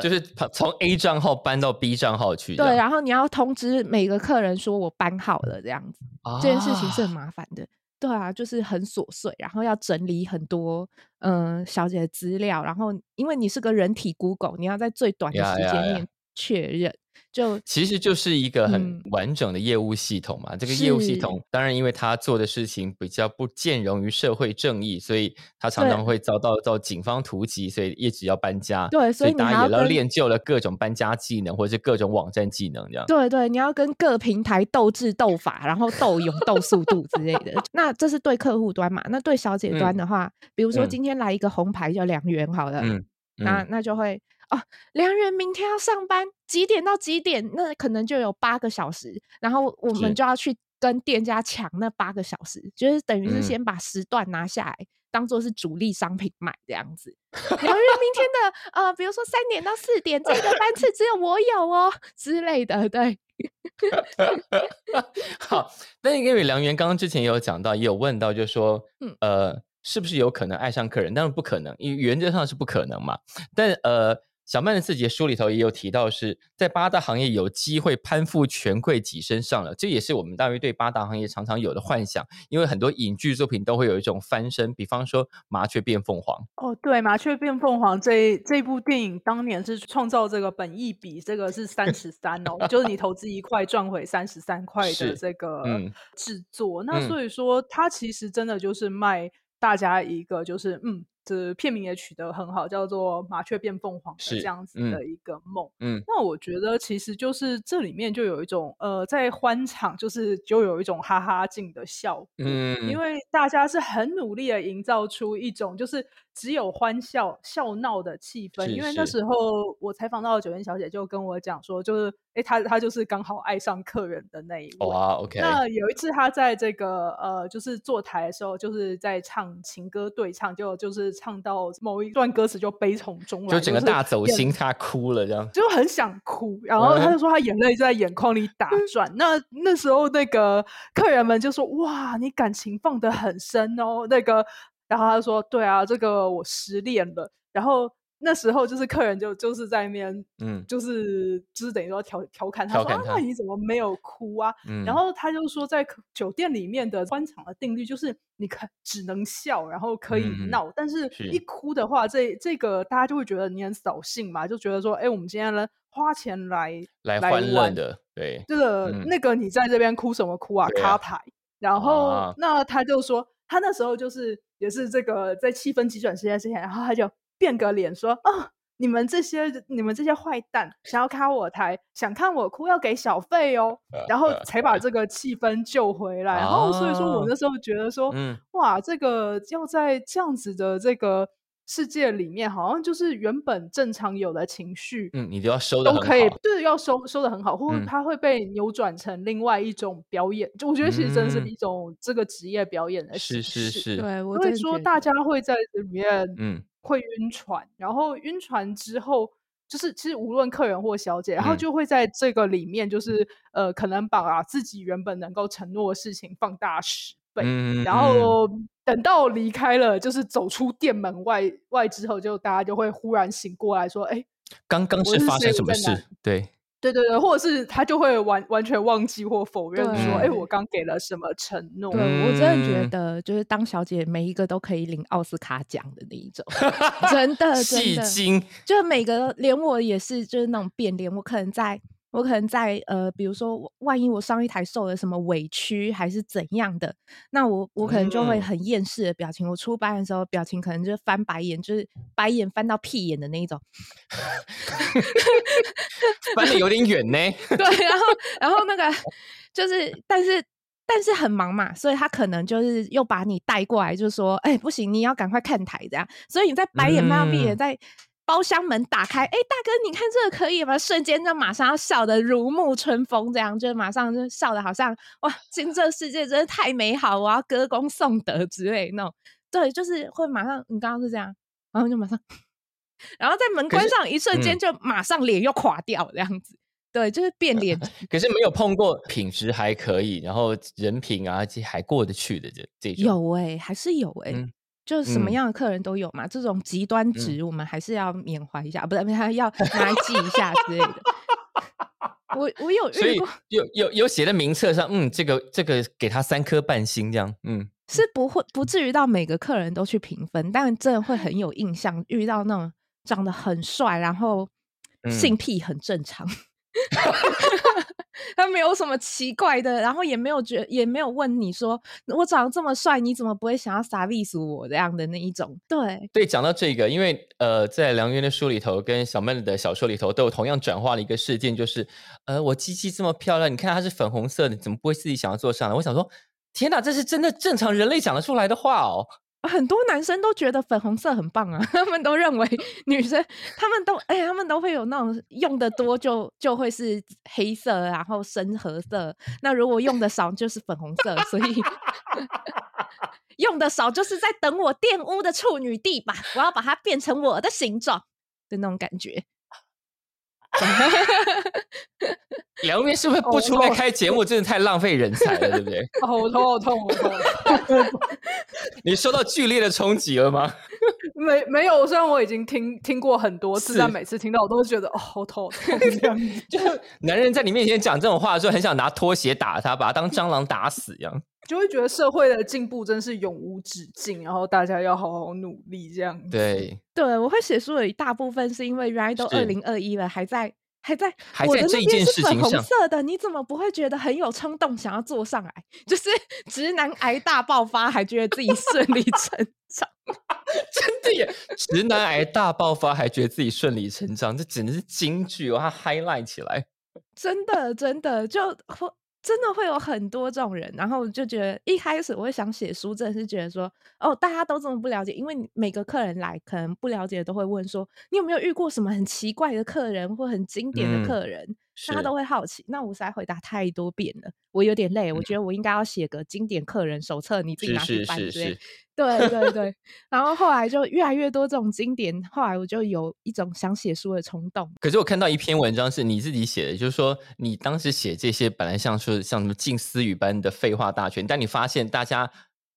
对。就是从从 A 账号搬到 B 账号去对，然后你要通知每个客人说我搬好了这样子，这件事情是很啊麻烦的。对啊，就是很琐碎，然后要整理很多嗯、呃小姐的资料，然后因为你是个人体 Google，你要在最短的时间内确认，就其实就是一个很嗯完整的业务系统嘛。这个业务系是统，当然因为他做的事情比较不兼容于社会正义，所以他常常对会遭到到警方突击，所以一直要搬家。对所以大家也要练就了各种搬家技能，或者是各种网站技能这样。对对，你要跟各平台斗智斗法，然后斗勇斗速度之类的。那这是对客户端嘛？那对小姐端嗯的话，比如说嗯今天来一个红牌叫梁元好了，嗯，那嗯那就会哦，梁元明天要上班，几点到几点？那可能就有八个小时，然后我们就要去跟店家抢那八个小时，就是等于是嗯先把时段拿下来，当做是主力商品卖这样子。梁元明天的呃，比如说三点到四点，这个班次只有我有哦之类的，对。好，那因为梁元刚刚之前也有讲到，也有问到，就是说，嗯呃，是不是有可能爱上客人？当然不可能，因为原则上是不可能嘛。但呃，小曼的自己的书里头也有提到是，在八大行业有机会攀附权贵己身上了，这也是我们大约对八大行业常常有的幻想，因为很多影剧作品都会有一种翻身，比方说《麻雀变凤凰》，哦，对，《麻雀变凤凰》这这部电影当年是创造这个本益比，这个是三十三哦，就是你投资一块赚回三十三块的这个嗯制作。那嗯。所以说，它其实真的就是卖大家一个就是嗯，这片名也取得很好，叫做《麻雀变凤凰》的是这样子嗯的一个梦。嗯。那我觉得其实就是这里面就有一种呃，在欢场就是就有一种哈哈镜的效果，嗯，因。为大家是很努力的营造出一种就是只有欢笑笑闹的气氛。因为那时候我采访到的九元小姐就跟我讲说，就是哎，她她就是刚好爱上客人的那一位。哇，OK，那有一次，她在这个呃，就是坐台的时候，就是在唱情歌对唱，就就是唱到某一段歌词就悲从中来，就整个大走心，她哭了这样。就很想哭，然后她就说她眼泪就在眼眶里打转。那那时候那个客人们就说：“哇，你感情放得很深哦。”那个，然后他就说：“对啊，这个我失恋了。”然后那时候就是客人就就是在那边，嗯就是就是等于说调调侃他说：“啊，调侃他那你怎么没有哭啊？”嗯，然后他就说，在酒店里面的欢场的定律就是，你可只能笑，然后可以闹，但是是一哭的话，这这个大家就会觉得你很扫兴嘛，就觉得说，哎，我们今天呢花钱来来欢乐玩的，对，这个、嗯那个你在这边哭什么哭啊？啊卡牌。然后、啊那他就说，他那时候就是也是这个在气氛急转直下之前，然后他就变个脸说，啊，你们这些你们这些坏蛋，想要卡我台，想看我哭要给小费哦，然后才把这个气氛救回来。然后所以说我那时候觉得说，嗯哇，这个要在这样子的这个世界里面，好像就是原本正常有的情绪，嗯，你都要收的都可以，就是，要收收的很好，或者嗯它会被扭转成另外一种表演。就我觉得其实真的是嗯一种这个职业表演的是形式。是是，对我所以真的觉得说大家会在这里面嗯会晕船，然后晕船之后，就是其实无论客人或小姐，然后嗯就会在这个里面，就是呃，可能把自己原本能够承诺的事情放大十倍，嗯，然后等到离开了，就是走出店门外外之后，就大家就会忽然醒过来说，哎，刚刚是是发生什么事？对，对对对，或者是他就会完完全忘记或否认说，哎，对我刚给了什么承诺？对我真的觉嗯得，就是当小姐，每一个都可以领奥斯卡奖的那一种，真的真的，戏精，就每个连我也是，就是那种变脸，我可能在。我可能在呃，比如说，万一我上一台受了什么委屈，还是怎样的，那我我可能就会嗯很厌世的表情。我出班的时候，表情可能就是翻白眼，就是白眼翻到屁眼的那一种。翻的有点远呢。对，然后然后那个就是，但是但是很忙嘛，所以他可能就是又把你带过来，就是说：“哎、不行，你要赶快看台这样。”所以你在白眼翻到闭眼，嗯在包厢门打开，哎、大哥，你看这个可以吗？瞬间就马上要笑得如沐春风，这样就马上就笑得好像哇，今这世界真的太美好，我要歌功颂德之类那种。对，就是会马上，你刚刚是这样，然后就马上，然后在门关上一瞬间，嗯就马上脸又垮掉这样子。对，就是变脸 可是没有碰过品质还可以，然后人品啊这还过得去的这这种。有哎、还是有哎、嗯就是什么嗯样的客人都有嘛。这种极端值，我们还是要缅怀一下，不是，还要拿来记一下之类的。我我有所以遇过，有有有写在名册上，嗯，这个这个给他三颗半星这样，嗯，是不会不至于到每个客人都去评分，但真的会很有印象。遇到那种长得很帅，然后嗯性癖很正常。他没有什么奇怪的，然后也没有觉，也没有问你说我长得这么帅，你怎么不会想要撒利索我这样的那一种？对，对，讲到这个，因为呃，在梁渊的书里头跟小曼的小说里头都有同样转化的一个事件，就是呃，我鸡鸡这么漂亮，你看它是粉红色的，怎么不会自己想要坐上来？我想说，天哪，这是真的正常人类讲得出来的话哦。很多男生都觉得粉红色很棒啊，他们都认为女生，他们都哎、他们都会有那种用的多就就会是黑色，然后深褐色。那如果用的少就是粉红色，所以 用的少就是在等我玷污的处女地吧，我要把它变成我的形状的那种感觉。梁渊是不是不出来开节目，真的太浪费人才了，对不对？好痛好痛，好痛。你受到剧烈的冲击了吗？没没有，虽然我已经听听过很多次，但每次听到我都会觉得哦，好痛这样，就是男人在你面前讲这种话的时候，很想拿拖鞋打他，把他当蟑螂打死一样。就会觉得社会的进步真是永无止境，然后大家要好好努力这样子。对，对我会写书的一大部分是因为原来都二零二一了，还在还在还我的那在这一件边是粉红事情上色的，你怎么不会觉得很有冲动想要坐上来？就是直男癌大爆发，还觉得自己顺理 成章。真的耶！直男癌大爆发，还觉得自己顺理成章，这简直是金句哦！它 highlight 起来，真的，真的就会真的会有很多这种人，然后就觉得一开始我会想写书，真的是觉得说，哦，大家都这么不了解，因为每个客人来，可能不了解都会问说，你有没有遇过什么很奇怪的客人或很经典嗯的客人？大家都会好奇。那我实在回答太多遍了，我有点累，我觉得我应该要写个经典客人手册，你自己是拿去是是翻之类。对对对，然后后来就越来越多这种经典，后来我就有一种想写书的冲动。可是我看到一篇文章是你自己写的，就是说你当时写这些本来像说像什么近思语般的废话大全，但你发现大家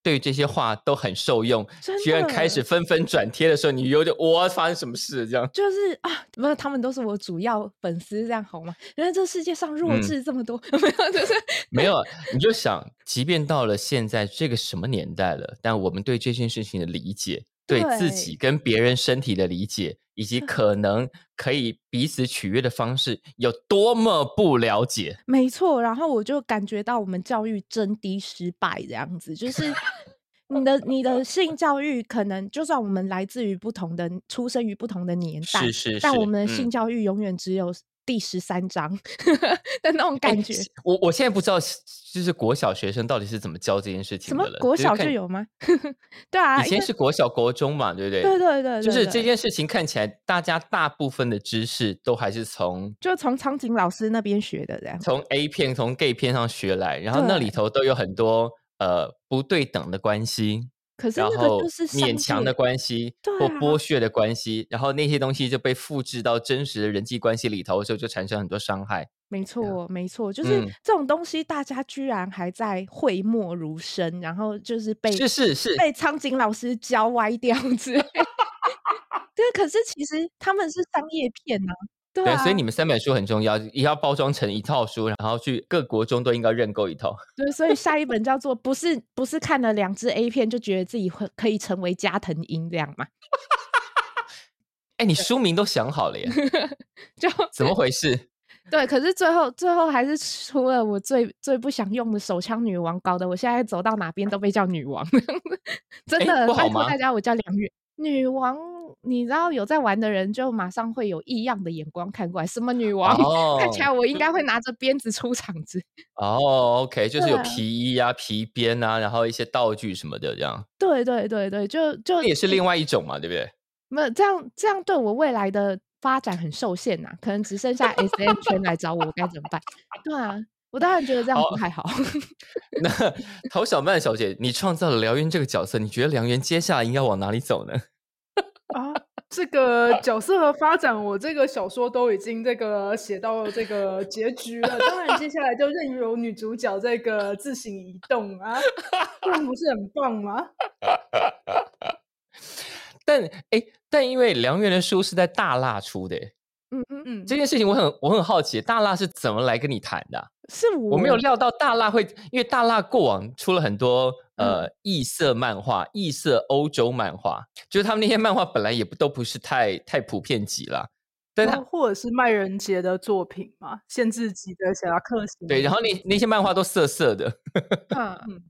对这些话都很受用，真居然开始纷纷转贴的时候，你有点哇，发生什么事这样？就是啊，不是他们都是我主要粉丝，这样好吗？原来这世界上弱嗯智这么多，没有，就是没有，你就想，即便到了现在这个什么年代了，但我们对这件事情的理解，对自己跟别人身体的理解，以及 可能可以彼此取悦的方式，有多么不了解。没错。然后我就感觉到我们教育真的失败，这样子，就 是你的你的性教育可能，就算我们来自于不同的、出生于不同的年代，是是但我们的性嗯教育永远只有第十三章 的那种哎感觉。我我现在不知道，就是国小学生到底是怎么教这件事情什么的了。国小就有吗？对啊，以前是国小、国中嘛，对不对？对对对，就是这件事情看起来，大家大部分的知识都还是从就从苍井老师那边学的这样。从 A 片、从 gay 片上学来，然后那里头都有很多呃不对等的关系，可是那个然后就是勉强的关系或剥削的关系，然后那些东西就被复制到真实的人际关系里头的时候，就产生很多伤害。没错，没错，就是嗯这种东西，大家居然还在讳莫如深，然后就是被是是是，被苍井老师教歪掉之类。对，可是其实他们是商业片呐、对所以你们三本书很重要，也要包装成一套书，然后去各国中都应该认购一套。对，所以下一本叫做不是不是看了两支 A 片就觉得自己会可以成为加藤鹰这样嘛？哎，你书名都想好了耶？就怎么回事？对，可是最后最后还是出了我最最不想用的手枪女王，搞得我现在走到哪边都被叫女王，真诶的不好吗拜托大家，我叫梁月女王。你知道有在玩的人，就马上会有异样的眼光看过来，什么女王？看起来我应该会拿着鞭子出场子。哦，OK，就是有皮衣啊、皮鞭啊，然后一些道具什么的，这样对对对对，就就也是另外一种嘛，对不对？没有这样，这样对我未来的发展很受限呐、可能只剩下 S M 圈来找我，我该怎么办？对啊，我当然觉得这样不太好。那陶小曼小姐，你创造了梁元这个角色，你觉得梁元接下来应该往哪里走呢？啊，这个角色的发展，我这个小说都已经这个写到这个结局了。当然，接下来就任由女主角这个自行移动啊，这样不是很棒吗？但哎，但因为梁元的书是在大辣出的，嗯嗯，嗯，这件事情我很我很好奇，大辣是怎么来跟你谈的啊、是我我没有料到大辣会，因为大辣过往出了很多嗯呃异色漫画、异色欧洲漫画，就是他们那些漫画本来也不都不是太太普遍级啦，但他或或者是麦人杰的作品嘛，限制级的侠客行对，然后那那些漫画都色色的，嗯，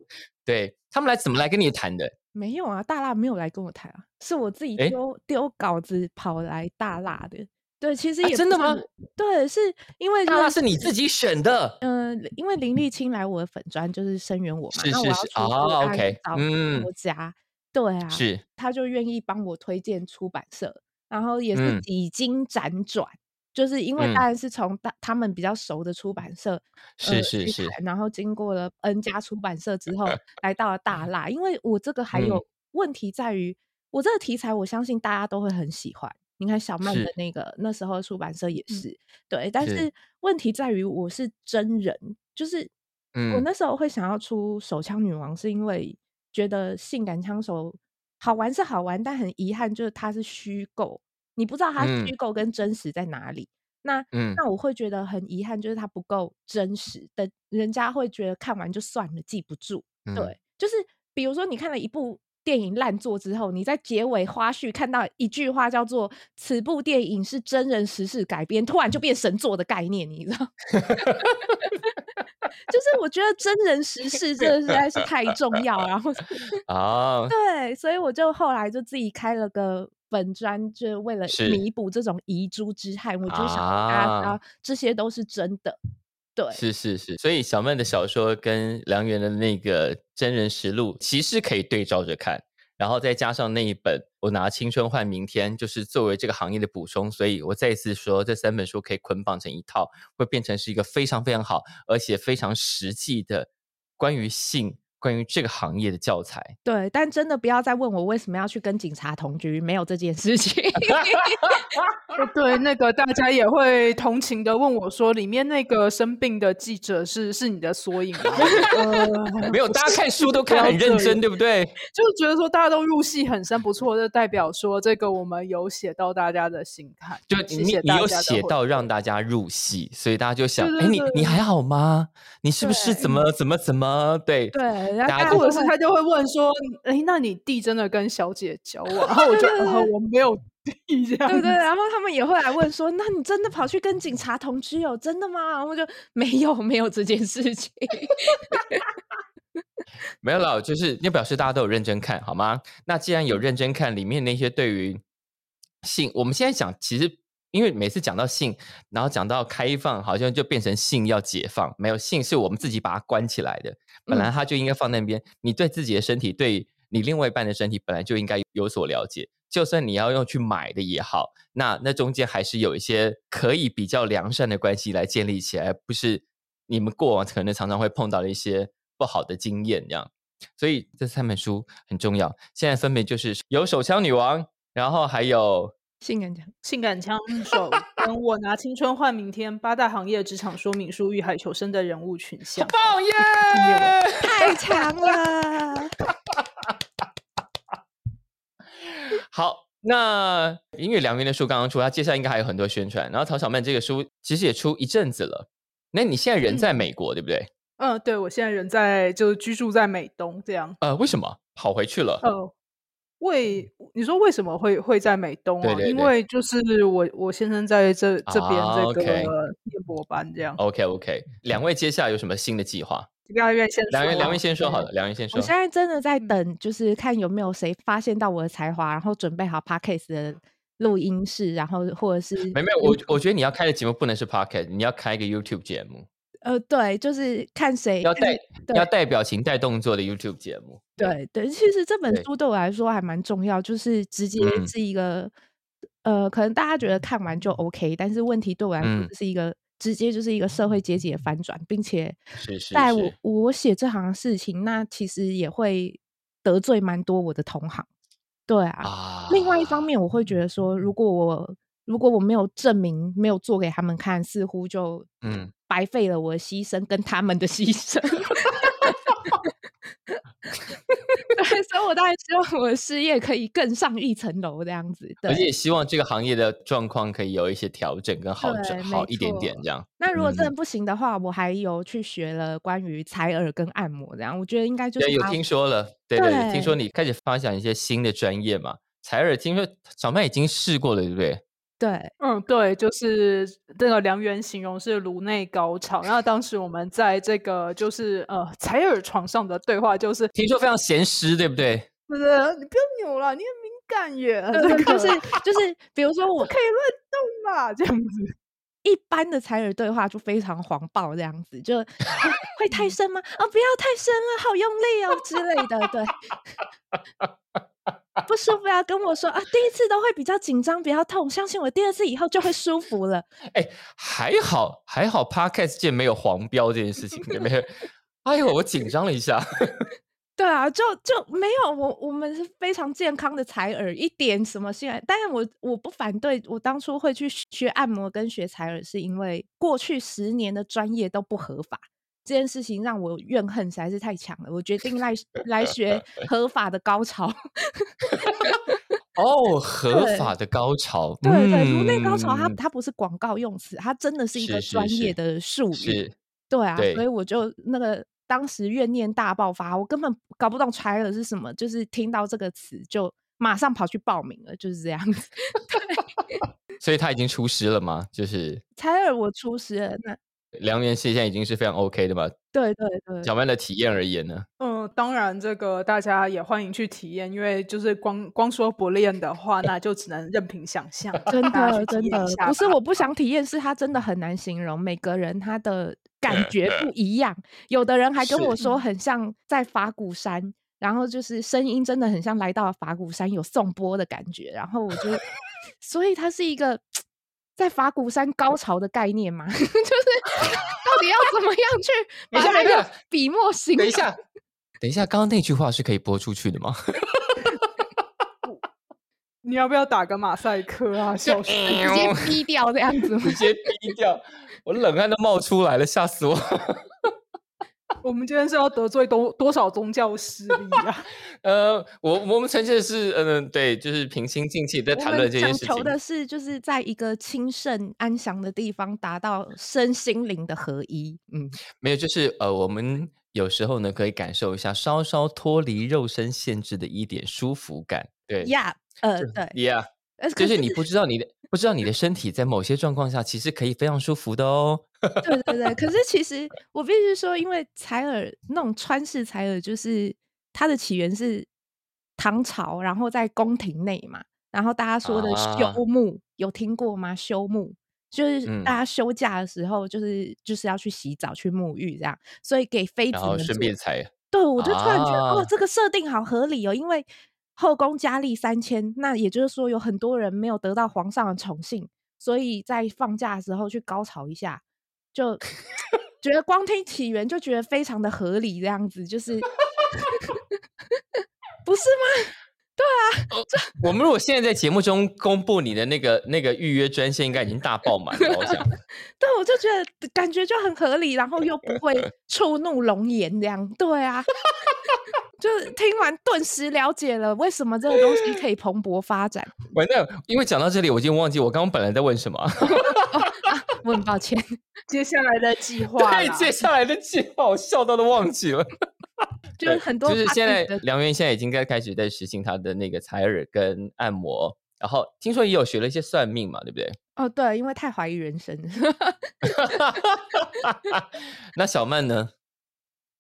对他们来怎么来跟你谈的？没有啊，大辣没有来跟我谈啊，是我自己丢丢稿子跑来大辣的。对，其实啊也真的吗？对，是因为认大辣是你自己选的，嗯、因为林立清来我的粉专就是声援我嘛，是是那我要出书找嗯。作家，对啊，是。他就愿意帮我推荐出版社，然后也是嗯。几经辗转，就是因为嗯。当然是从大他们比较熟的出版社，是呃是是然后经过了 N 家出版社之后，来到了大辣，因为我这个还嗯。有问题在于，我这个题材我相信大家都会很喜欢。你看小曼的那个那时候出版社也嗯是、对，但是。是问题在于我是真人，就是我嗯。那时候会想要出手枪女王，是因为觉得性感枪手好玩是好玩，但很遗憾就是它是虚构，你不知道它嗯虚。构跟真实在哪里。那嗯。那我会觉得很遗憾，就是它不够真实的，人家会觉得看完就算了，记不住。嗯。对，就是比如说你看了一部电影烂作之后，你在结尾花絮看到一句话叫做“此部电影是真人实事改编”，突然就变神作的概念，你知道？就是我觉得真人实事这个实在是太重要，然后 啊，对，所以我就后来就自己开了个本专，就是为了是弥补这种遗珠之憾，我就想让大家知道啊这些都是真的。对，是是是，所以小曼的小说跟梁元的那个真人实录其实可以对照着看，然后再加上那一本我拿青春换明天，就是作为这个行业的补充，所以我再一次说，这三本书可以捆绑成一套，会变成是一个非常非常好，而且非常实际的关于性、关于这个行业的教材。对，但真的不要再问我为什么要去跟警察同居，没有这件事情。呃 对，那个大家也会同情的问我说，里面那个生病的记者是是你的缩影吗？呃，没有，大家看书都看得很 认真，对不对？就是觉得说大家都入戏很深，不错，就代表说这个我们有写到大家的心坎，就谢你你有写到让大家入戏，所以大家就想，对哎，你你还好吗？你是不是怎么怎么怎么？对对，然后大家就大家会问或者是他就会问说，哎，那你弟真的跟小姐交往？然后我就哦我没有弟这样对，对对，然后他们也会来问说：“那你真的跑去跟警察同居哦？真的吗？”然后我就没有没有这件事情。没有啦，就是那表示大家都有认真看好吗？那既然有认真看，里面那些对于性，我们现在讲，其实因为每次讲到性，然后讲到开放，好像就变成性要解放，没有性是我们自己把它关起来的，本来它就应该放那边。你对自己的身体，对你另外一半的身体，本来就应该有所了解。就算你要用去买的也好，那那中间还是有一些可以比较良善的关系来建立起来，不是你们过往可能常常会碰到的一些不好的经验这样。所以这三本书很重要。现在分别就是有手枪女王，然后还有性感枪、性感枪手，跟我拿青春换明天八大行业职场说明书，遇海求生的人物群像。棒耶！太强了。好，那音乐良缘的书刚刚出，他接下来应该还有很多宣传。然后曹小曼这个书其实也出一阵子了。那你现在人在美国，对不对？嗯，对，我现在人在就是居住在美东这样。呃，为什么跑回去了？呃，为你说为什么会会在美东啊？因为就是我我先生在这这边这个念博班这样。OK OK，两位接下来有什么新的计划？两位先，梁元梁元先说好了，梁元先说。我现在真的在等，就是看有没有谁发现到我的才华，然后准备好 podcast 的录音室，然后或者是没没有，我我觉得你要开的节目不能是 podcast，你要开一个 YouTube 节目。呃，对，就是看谁要带要带表情、带动作的 YouTube 节目。对对，其实这本书对我来说还蛮重要，就是直接是一个呃，可能大家觉得看完就 OK，但是问题对我来说是一个。直接就是一个社会阶级的反转，并且在我我写这行事情，那其实也会得罪蛮多我的同行。对啊，另外一方面，我会觉得说，如果我如果我没有证明，没有做给他们看，似乎就嗯白费了我的牺牲跟他们的牺牲。所以，我当然希望我的事业可以更上一层楼这样子，而且也希望这个行业的状况可以有一些调整，跟好转好一点点这样。那如果真的不行的话，我还有去学了关于采耳跟按摩这样，我觉得应该就是有听说了，对对，听说你开始发展一些新的专业嘛？采耳听说小麦已经试过了，对不对？对，嗯，对，就是这个良缘形容是颅内高潮。然后当时我们在这个就是呃采耳床上的对话，就是听说非常咸湿，对不对？不是，你不要扭了，你很敏感耶。就是就是，比如说我可以乱动嘛，这样子。一般的采耳对话就非常黄暴，这样子就会太深吗？啊，不要太深了，好用力哦之类的，对。不舒服要跟我说啊！第一次都会比较紧张，比较痛，相信我，第二次以后就会舒服了。哎，还好还好，Podcast 界没有黄标这件事情，对不对？哎呦，我紧张了一下。对啊，就就没有我，我们是非常健康的采耳，一点什么现在，但是我我不反对，我当初会去学按摩跟学采耳，是因为过去十年的专业都不合法。这件事情让我怨恨实在是太强了，我决定来来学 合法的高潮。哦，合法的高潮，对对，颅内高潮，它它不是广告用词，它真的是一个专业的术语。对啊，所以我就那个当时怨念大爆发，我根本搞不懂 trial 是什么，就是听到这个词就马上跑去报名了，就是这样子。所以他已经出师了吗？就是采耳，我出师了那。良缘现在已经是非常 OK 的嘛？对对对，小曼的体验而言呢？嗯，当然这个大家也欢迎去体验，因为就是光光说不练的话，那就只能任凭想象。真的真的不是我不想体验，是他真的很难形容。每个人他的感觉不一样，有的人还跟我说很像在法鼓山，然后就是声音真的很像来到了法鼓山，有颂钵的感觉。然后我就，所以它是一个。在法鼓山高潮的概念嘛，就是到底要怎么样去 把那个笔墨行？等一下，等一下，刚刚那句话是可以播出去的吗？你要不要打个马赛克啊？小直接逼掉这样子，直接逼掉，我冷汗都冒出来了，吓死我！我们今天是要得罪多多少宗教势力啊？呃，我我们呈现的是，嗯，对，就是平心静气在谈论这件事情。求的是，就是在一个清盛安详的地方，达到身心灵的合一。嗯，没有，就是呃，我们有时候呢，可以感受一下稍稍脱离肉身限制的一点舒服感。对，Yeah，呃，对，Yeah。就是你不知道你的不知道你的身体在某些状况下其实可以非常舒服的哦。对对对，可是其实我必须说，因为采耳那种川式采耳，就是它的起源是唐朝，然后在宫廷内嘛，然后大家说的啊休沐，有听过吗？休沐就是嗯大家休假的时候，就是就是要去洗澡、去沐浴这样，所以给妃子们顺便采对，我就突然觉得，哇啊，这个设定好合理哦，因为后宫佳丽三千，那也就是说有很多人没有得到皇上的宠幸，所以在放假的时候去高潮一下，就 觉得光听起源就觉得非常的合理，这样子就是 不是吗？对啊我们如果现在在节目中公布你的那个那个预约专线，应该已经大爆满了。我想，对，我就觉得感觉就很合理，然后又不会触怒龙颜这样，对啊。就是听完顿时了解了为什么这个东西可以蓬勃发展。完蛋，因为讲到这里，我已经忘记我刚刚本来在问什么。我很抱歉。接下来的计划对，接下来的计划我笑到都忘记了。就是很多就是现在梁元现在已经在开始在实行他的那个采耳跟按摩，然后听说也有学了一些算命嘛，对不对？哦，对，因为太怀疑人生了。那小曼呢？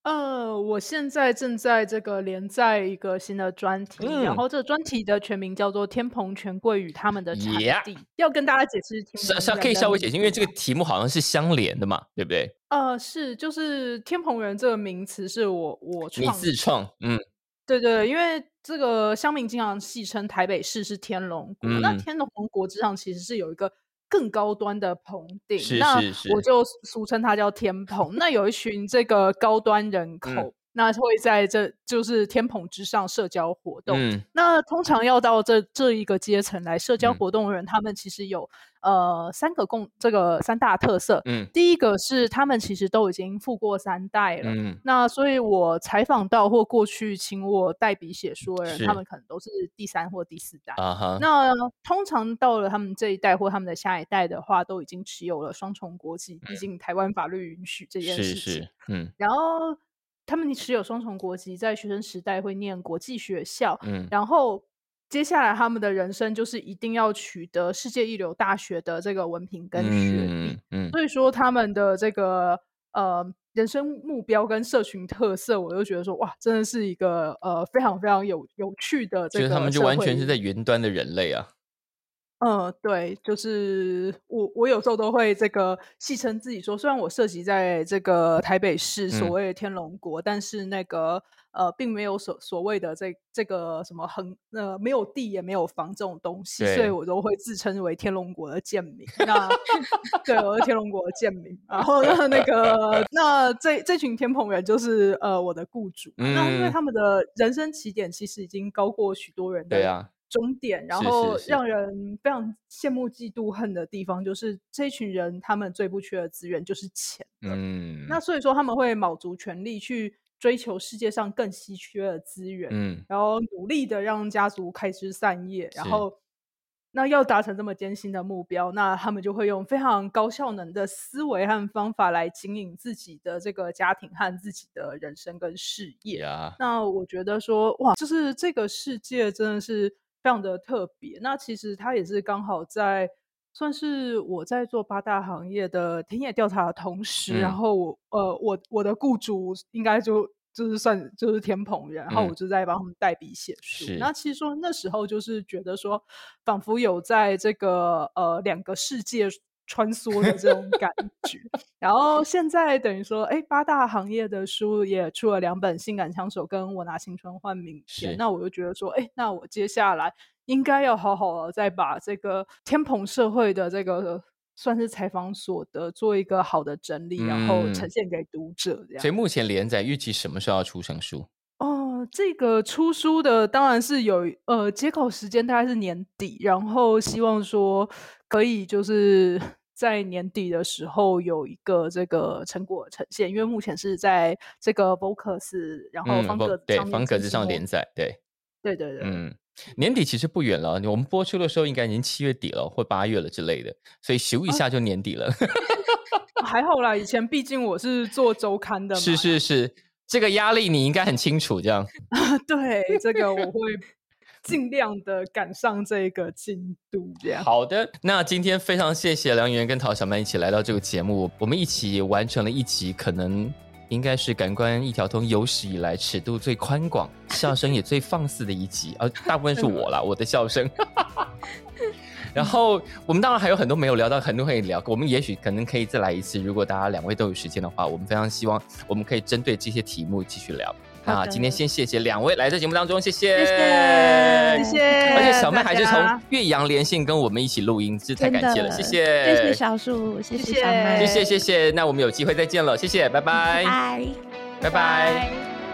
呃，我现在正在这个连载一个新的专题，嗯。然后这个专题的全名叫做《天蓬权贵与他们的产 Yeah 地》要跟大家解释天稍稍可以的稍微解释，因为这个题目好像是相连的嘛，对不对？呃是就是天蓬人这个名词是我我你创自创，嗯。对对，因为这个乡民经常戏称台北市是天龙国，那嗯。天龙国之上其实是有一个更高端的棚顶，是那我就俗称它叫天棚。那有一群这个高端人口，嗯那会在这就是天棚之上社交活动。嗯那通常要到这这一个阶层来社交嗯活动的人，他们其实有呃三个共这个三大特色。嗯第一个是他们其实都已经富过三代了，嗯那所以我采访到或过去请我代笔写书的人，他们可能都是第三或第四代。啊哈，那通常到了他们这一代或他们的下一代的话，都已经持有了双重国籍，毕竟台湾法律允许这件事情。是，嗯然后他们持有双重国籍，在学生时代会念国际学校，嗯然后接下来他们的人生就是一定要取得世界一流大学的这个文凭跟学历。嗯嗯所以说他们的这个呃人生目标跟社群特色，我就觉得说哇，真的是一个呃非常非常有有趣的这个就是他们就完全是在云端的人类啊。嗯，对，就是我，我有时候都会这个戏称自己说，虽然我涉及在这个台北市所嗯谓的天龙国，但是那个呃，并没有所所谓的这这个什么横呃没有地也没有房这种东西，所以对我都会自称为天龙国的贱民。那 对，我是天龙国的贱民。然后呢，那个那这这群天蓬人就是呃我的雇主。那因为嗯他们的人生起点其实已经高过许多人的对啊，终点，然后让人非常羡慕、嫉妒、恨的地方，就是这群人他们最不缺的资源就是钱。嗯那所以说他们会卯足全力去追求世界上更稀缺的资源，嗯然后努力的让家族开枝散叶，然后。那要达成这么艰辛的目标，那他们就会用非常高效能的思维和方法来经营自己的这个家庭和自己的人生跟事业。呀，那我觉得说，哇，就是这个世界真的是非常的特别。那其实它也是刚好在算是我在做八大行业的田野调查的同时，然嗯后我呃，我我的雇主应该就就是算就是天蓬人，然后嗯我就在帮他们代笔写书。是那其实说那时候就是觉得说，仿佛有在这个呃两个世界。穿梭的这种感觉，然后现在等于说，哎，八大行业的书也出了两本《性感枪手》跟我拿青春换明天，那我就觉得说，哎，那我接下来应该要好好的再把这个天蓬社会的这个算是采访所得做一个好的整理，然后呈嗯现给读者这样所以。目前连载预计什么时候要出成书？哦，这个出书的当然是有呃接口时间大概是年底，然后希望说可以就是在年底的时候有一个这个成果呈现，因为目前是在这个 Vocus，然后方格子对上方格子上连载，对，对对对，嗯，年底其实不远了，我们播出的时候应该已经七月底了，或八月了之类的，所以咻一下就年底了。还好啦，以前毕竟我是做周刊的嘛，是是是，这个压力你应该很清楚，这样。对这个我会尽量的赶上这个进度。这样好的，那今天非常谢谢梁媛跟陶小曼一起来到这个节目，我们一起完成了一集，可能应该是感官一条通有史以来尺度最宽广、笑声也最放肆的一集，而大部分是我啦，我的笑声。然后我们当然还有很多没有聊到，很多可以聊。我们也许可能可以再来一次，如果大家两位都有时间的话，我们非常希望我们可以针对这些题目继续聊。那今天先谢谢两位来在节目当中，谢谢，谢谢。谢。而且小妹还是从岳阳连线跟我们一起录音，这太感谢了，谢谢，谢谢小树，谢谢小妹，谢谢谢谢。那我们有机会再见了，谢谢，拜。拜，拜。拜拜。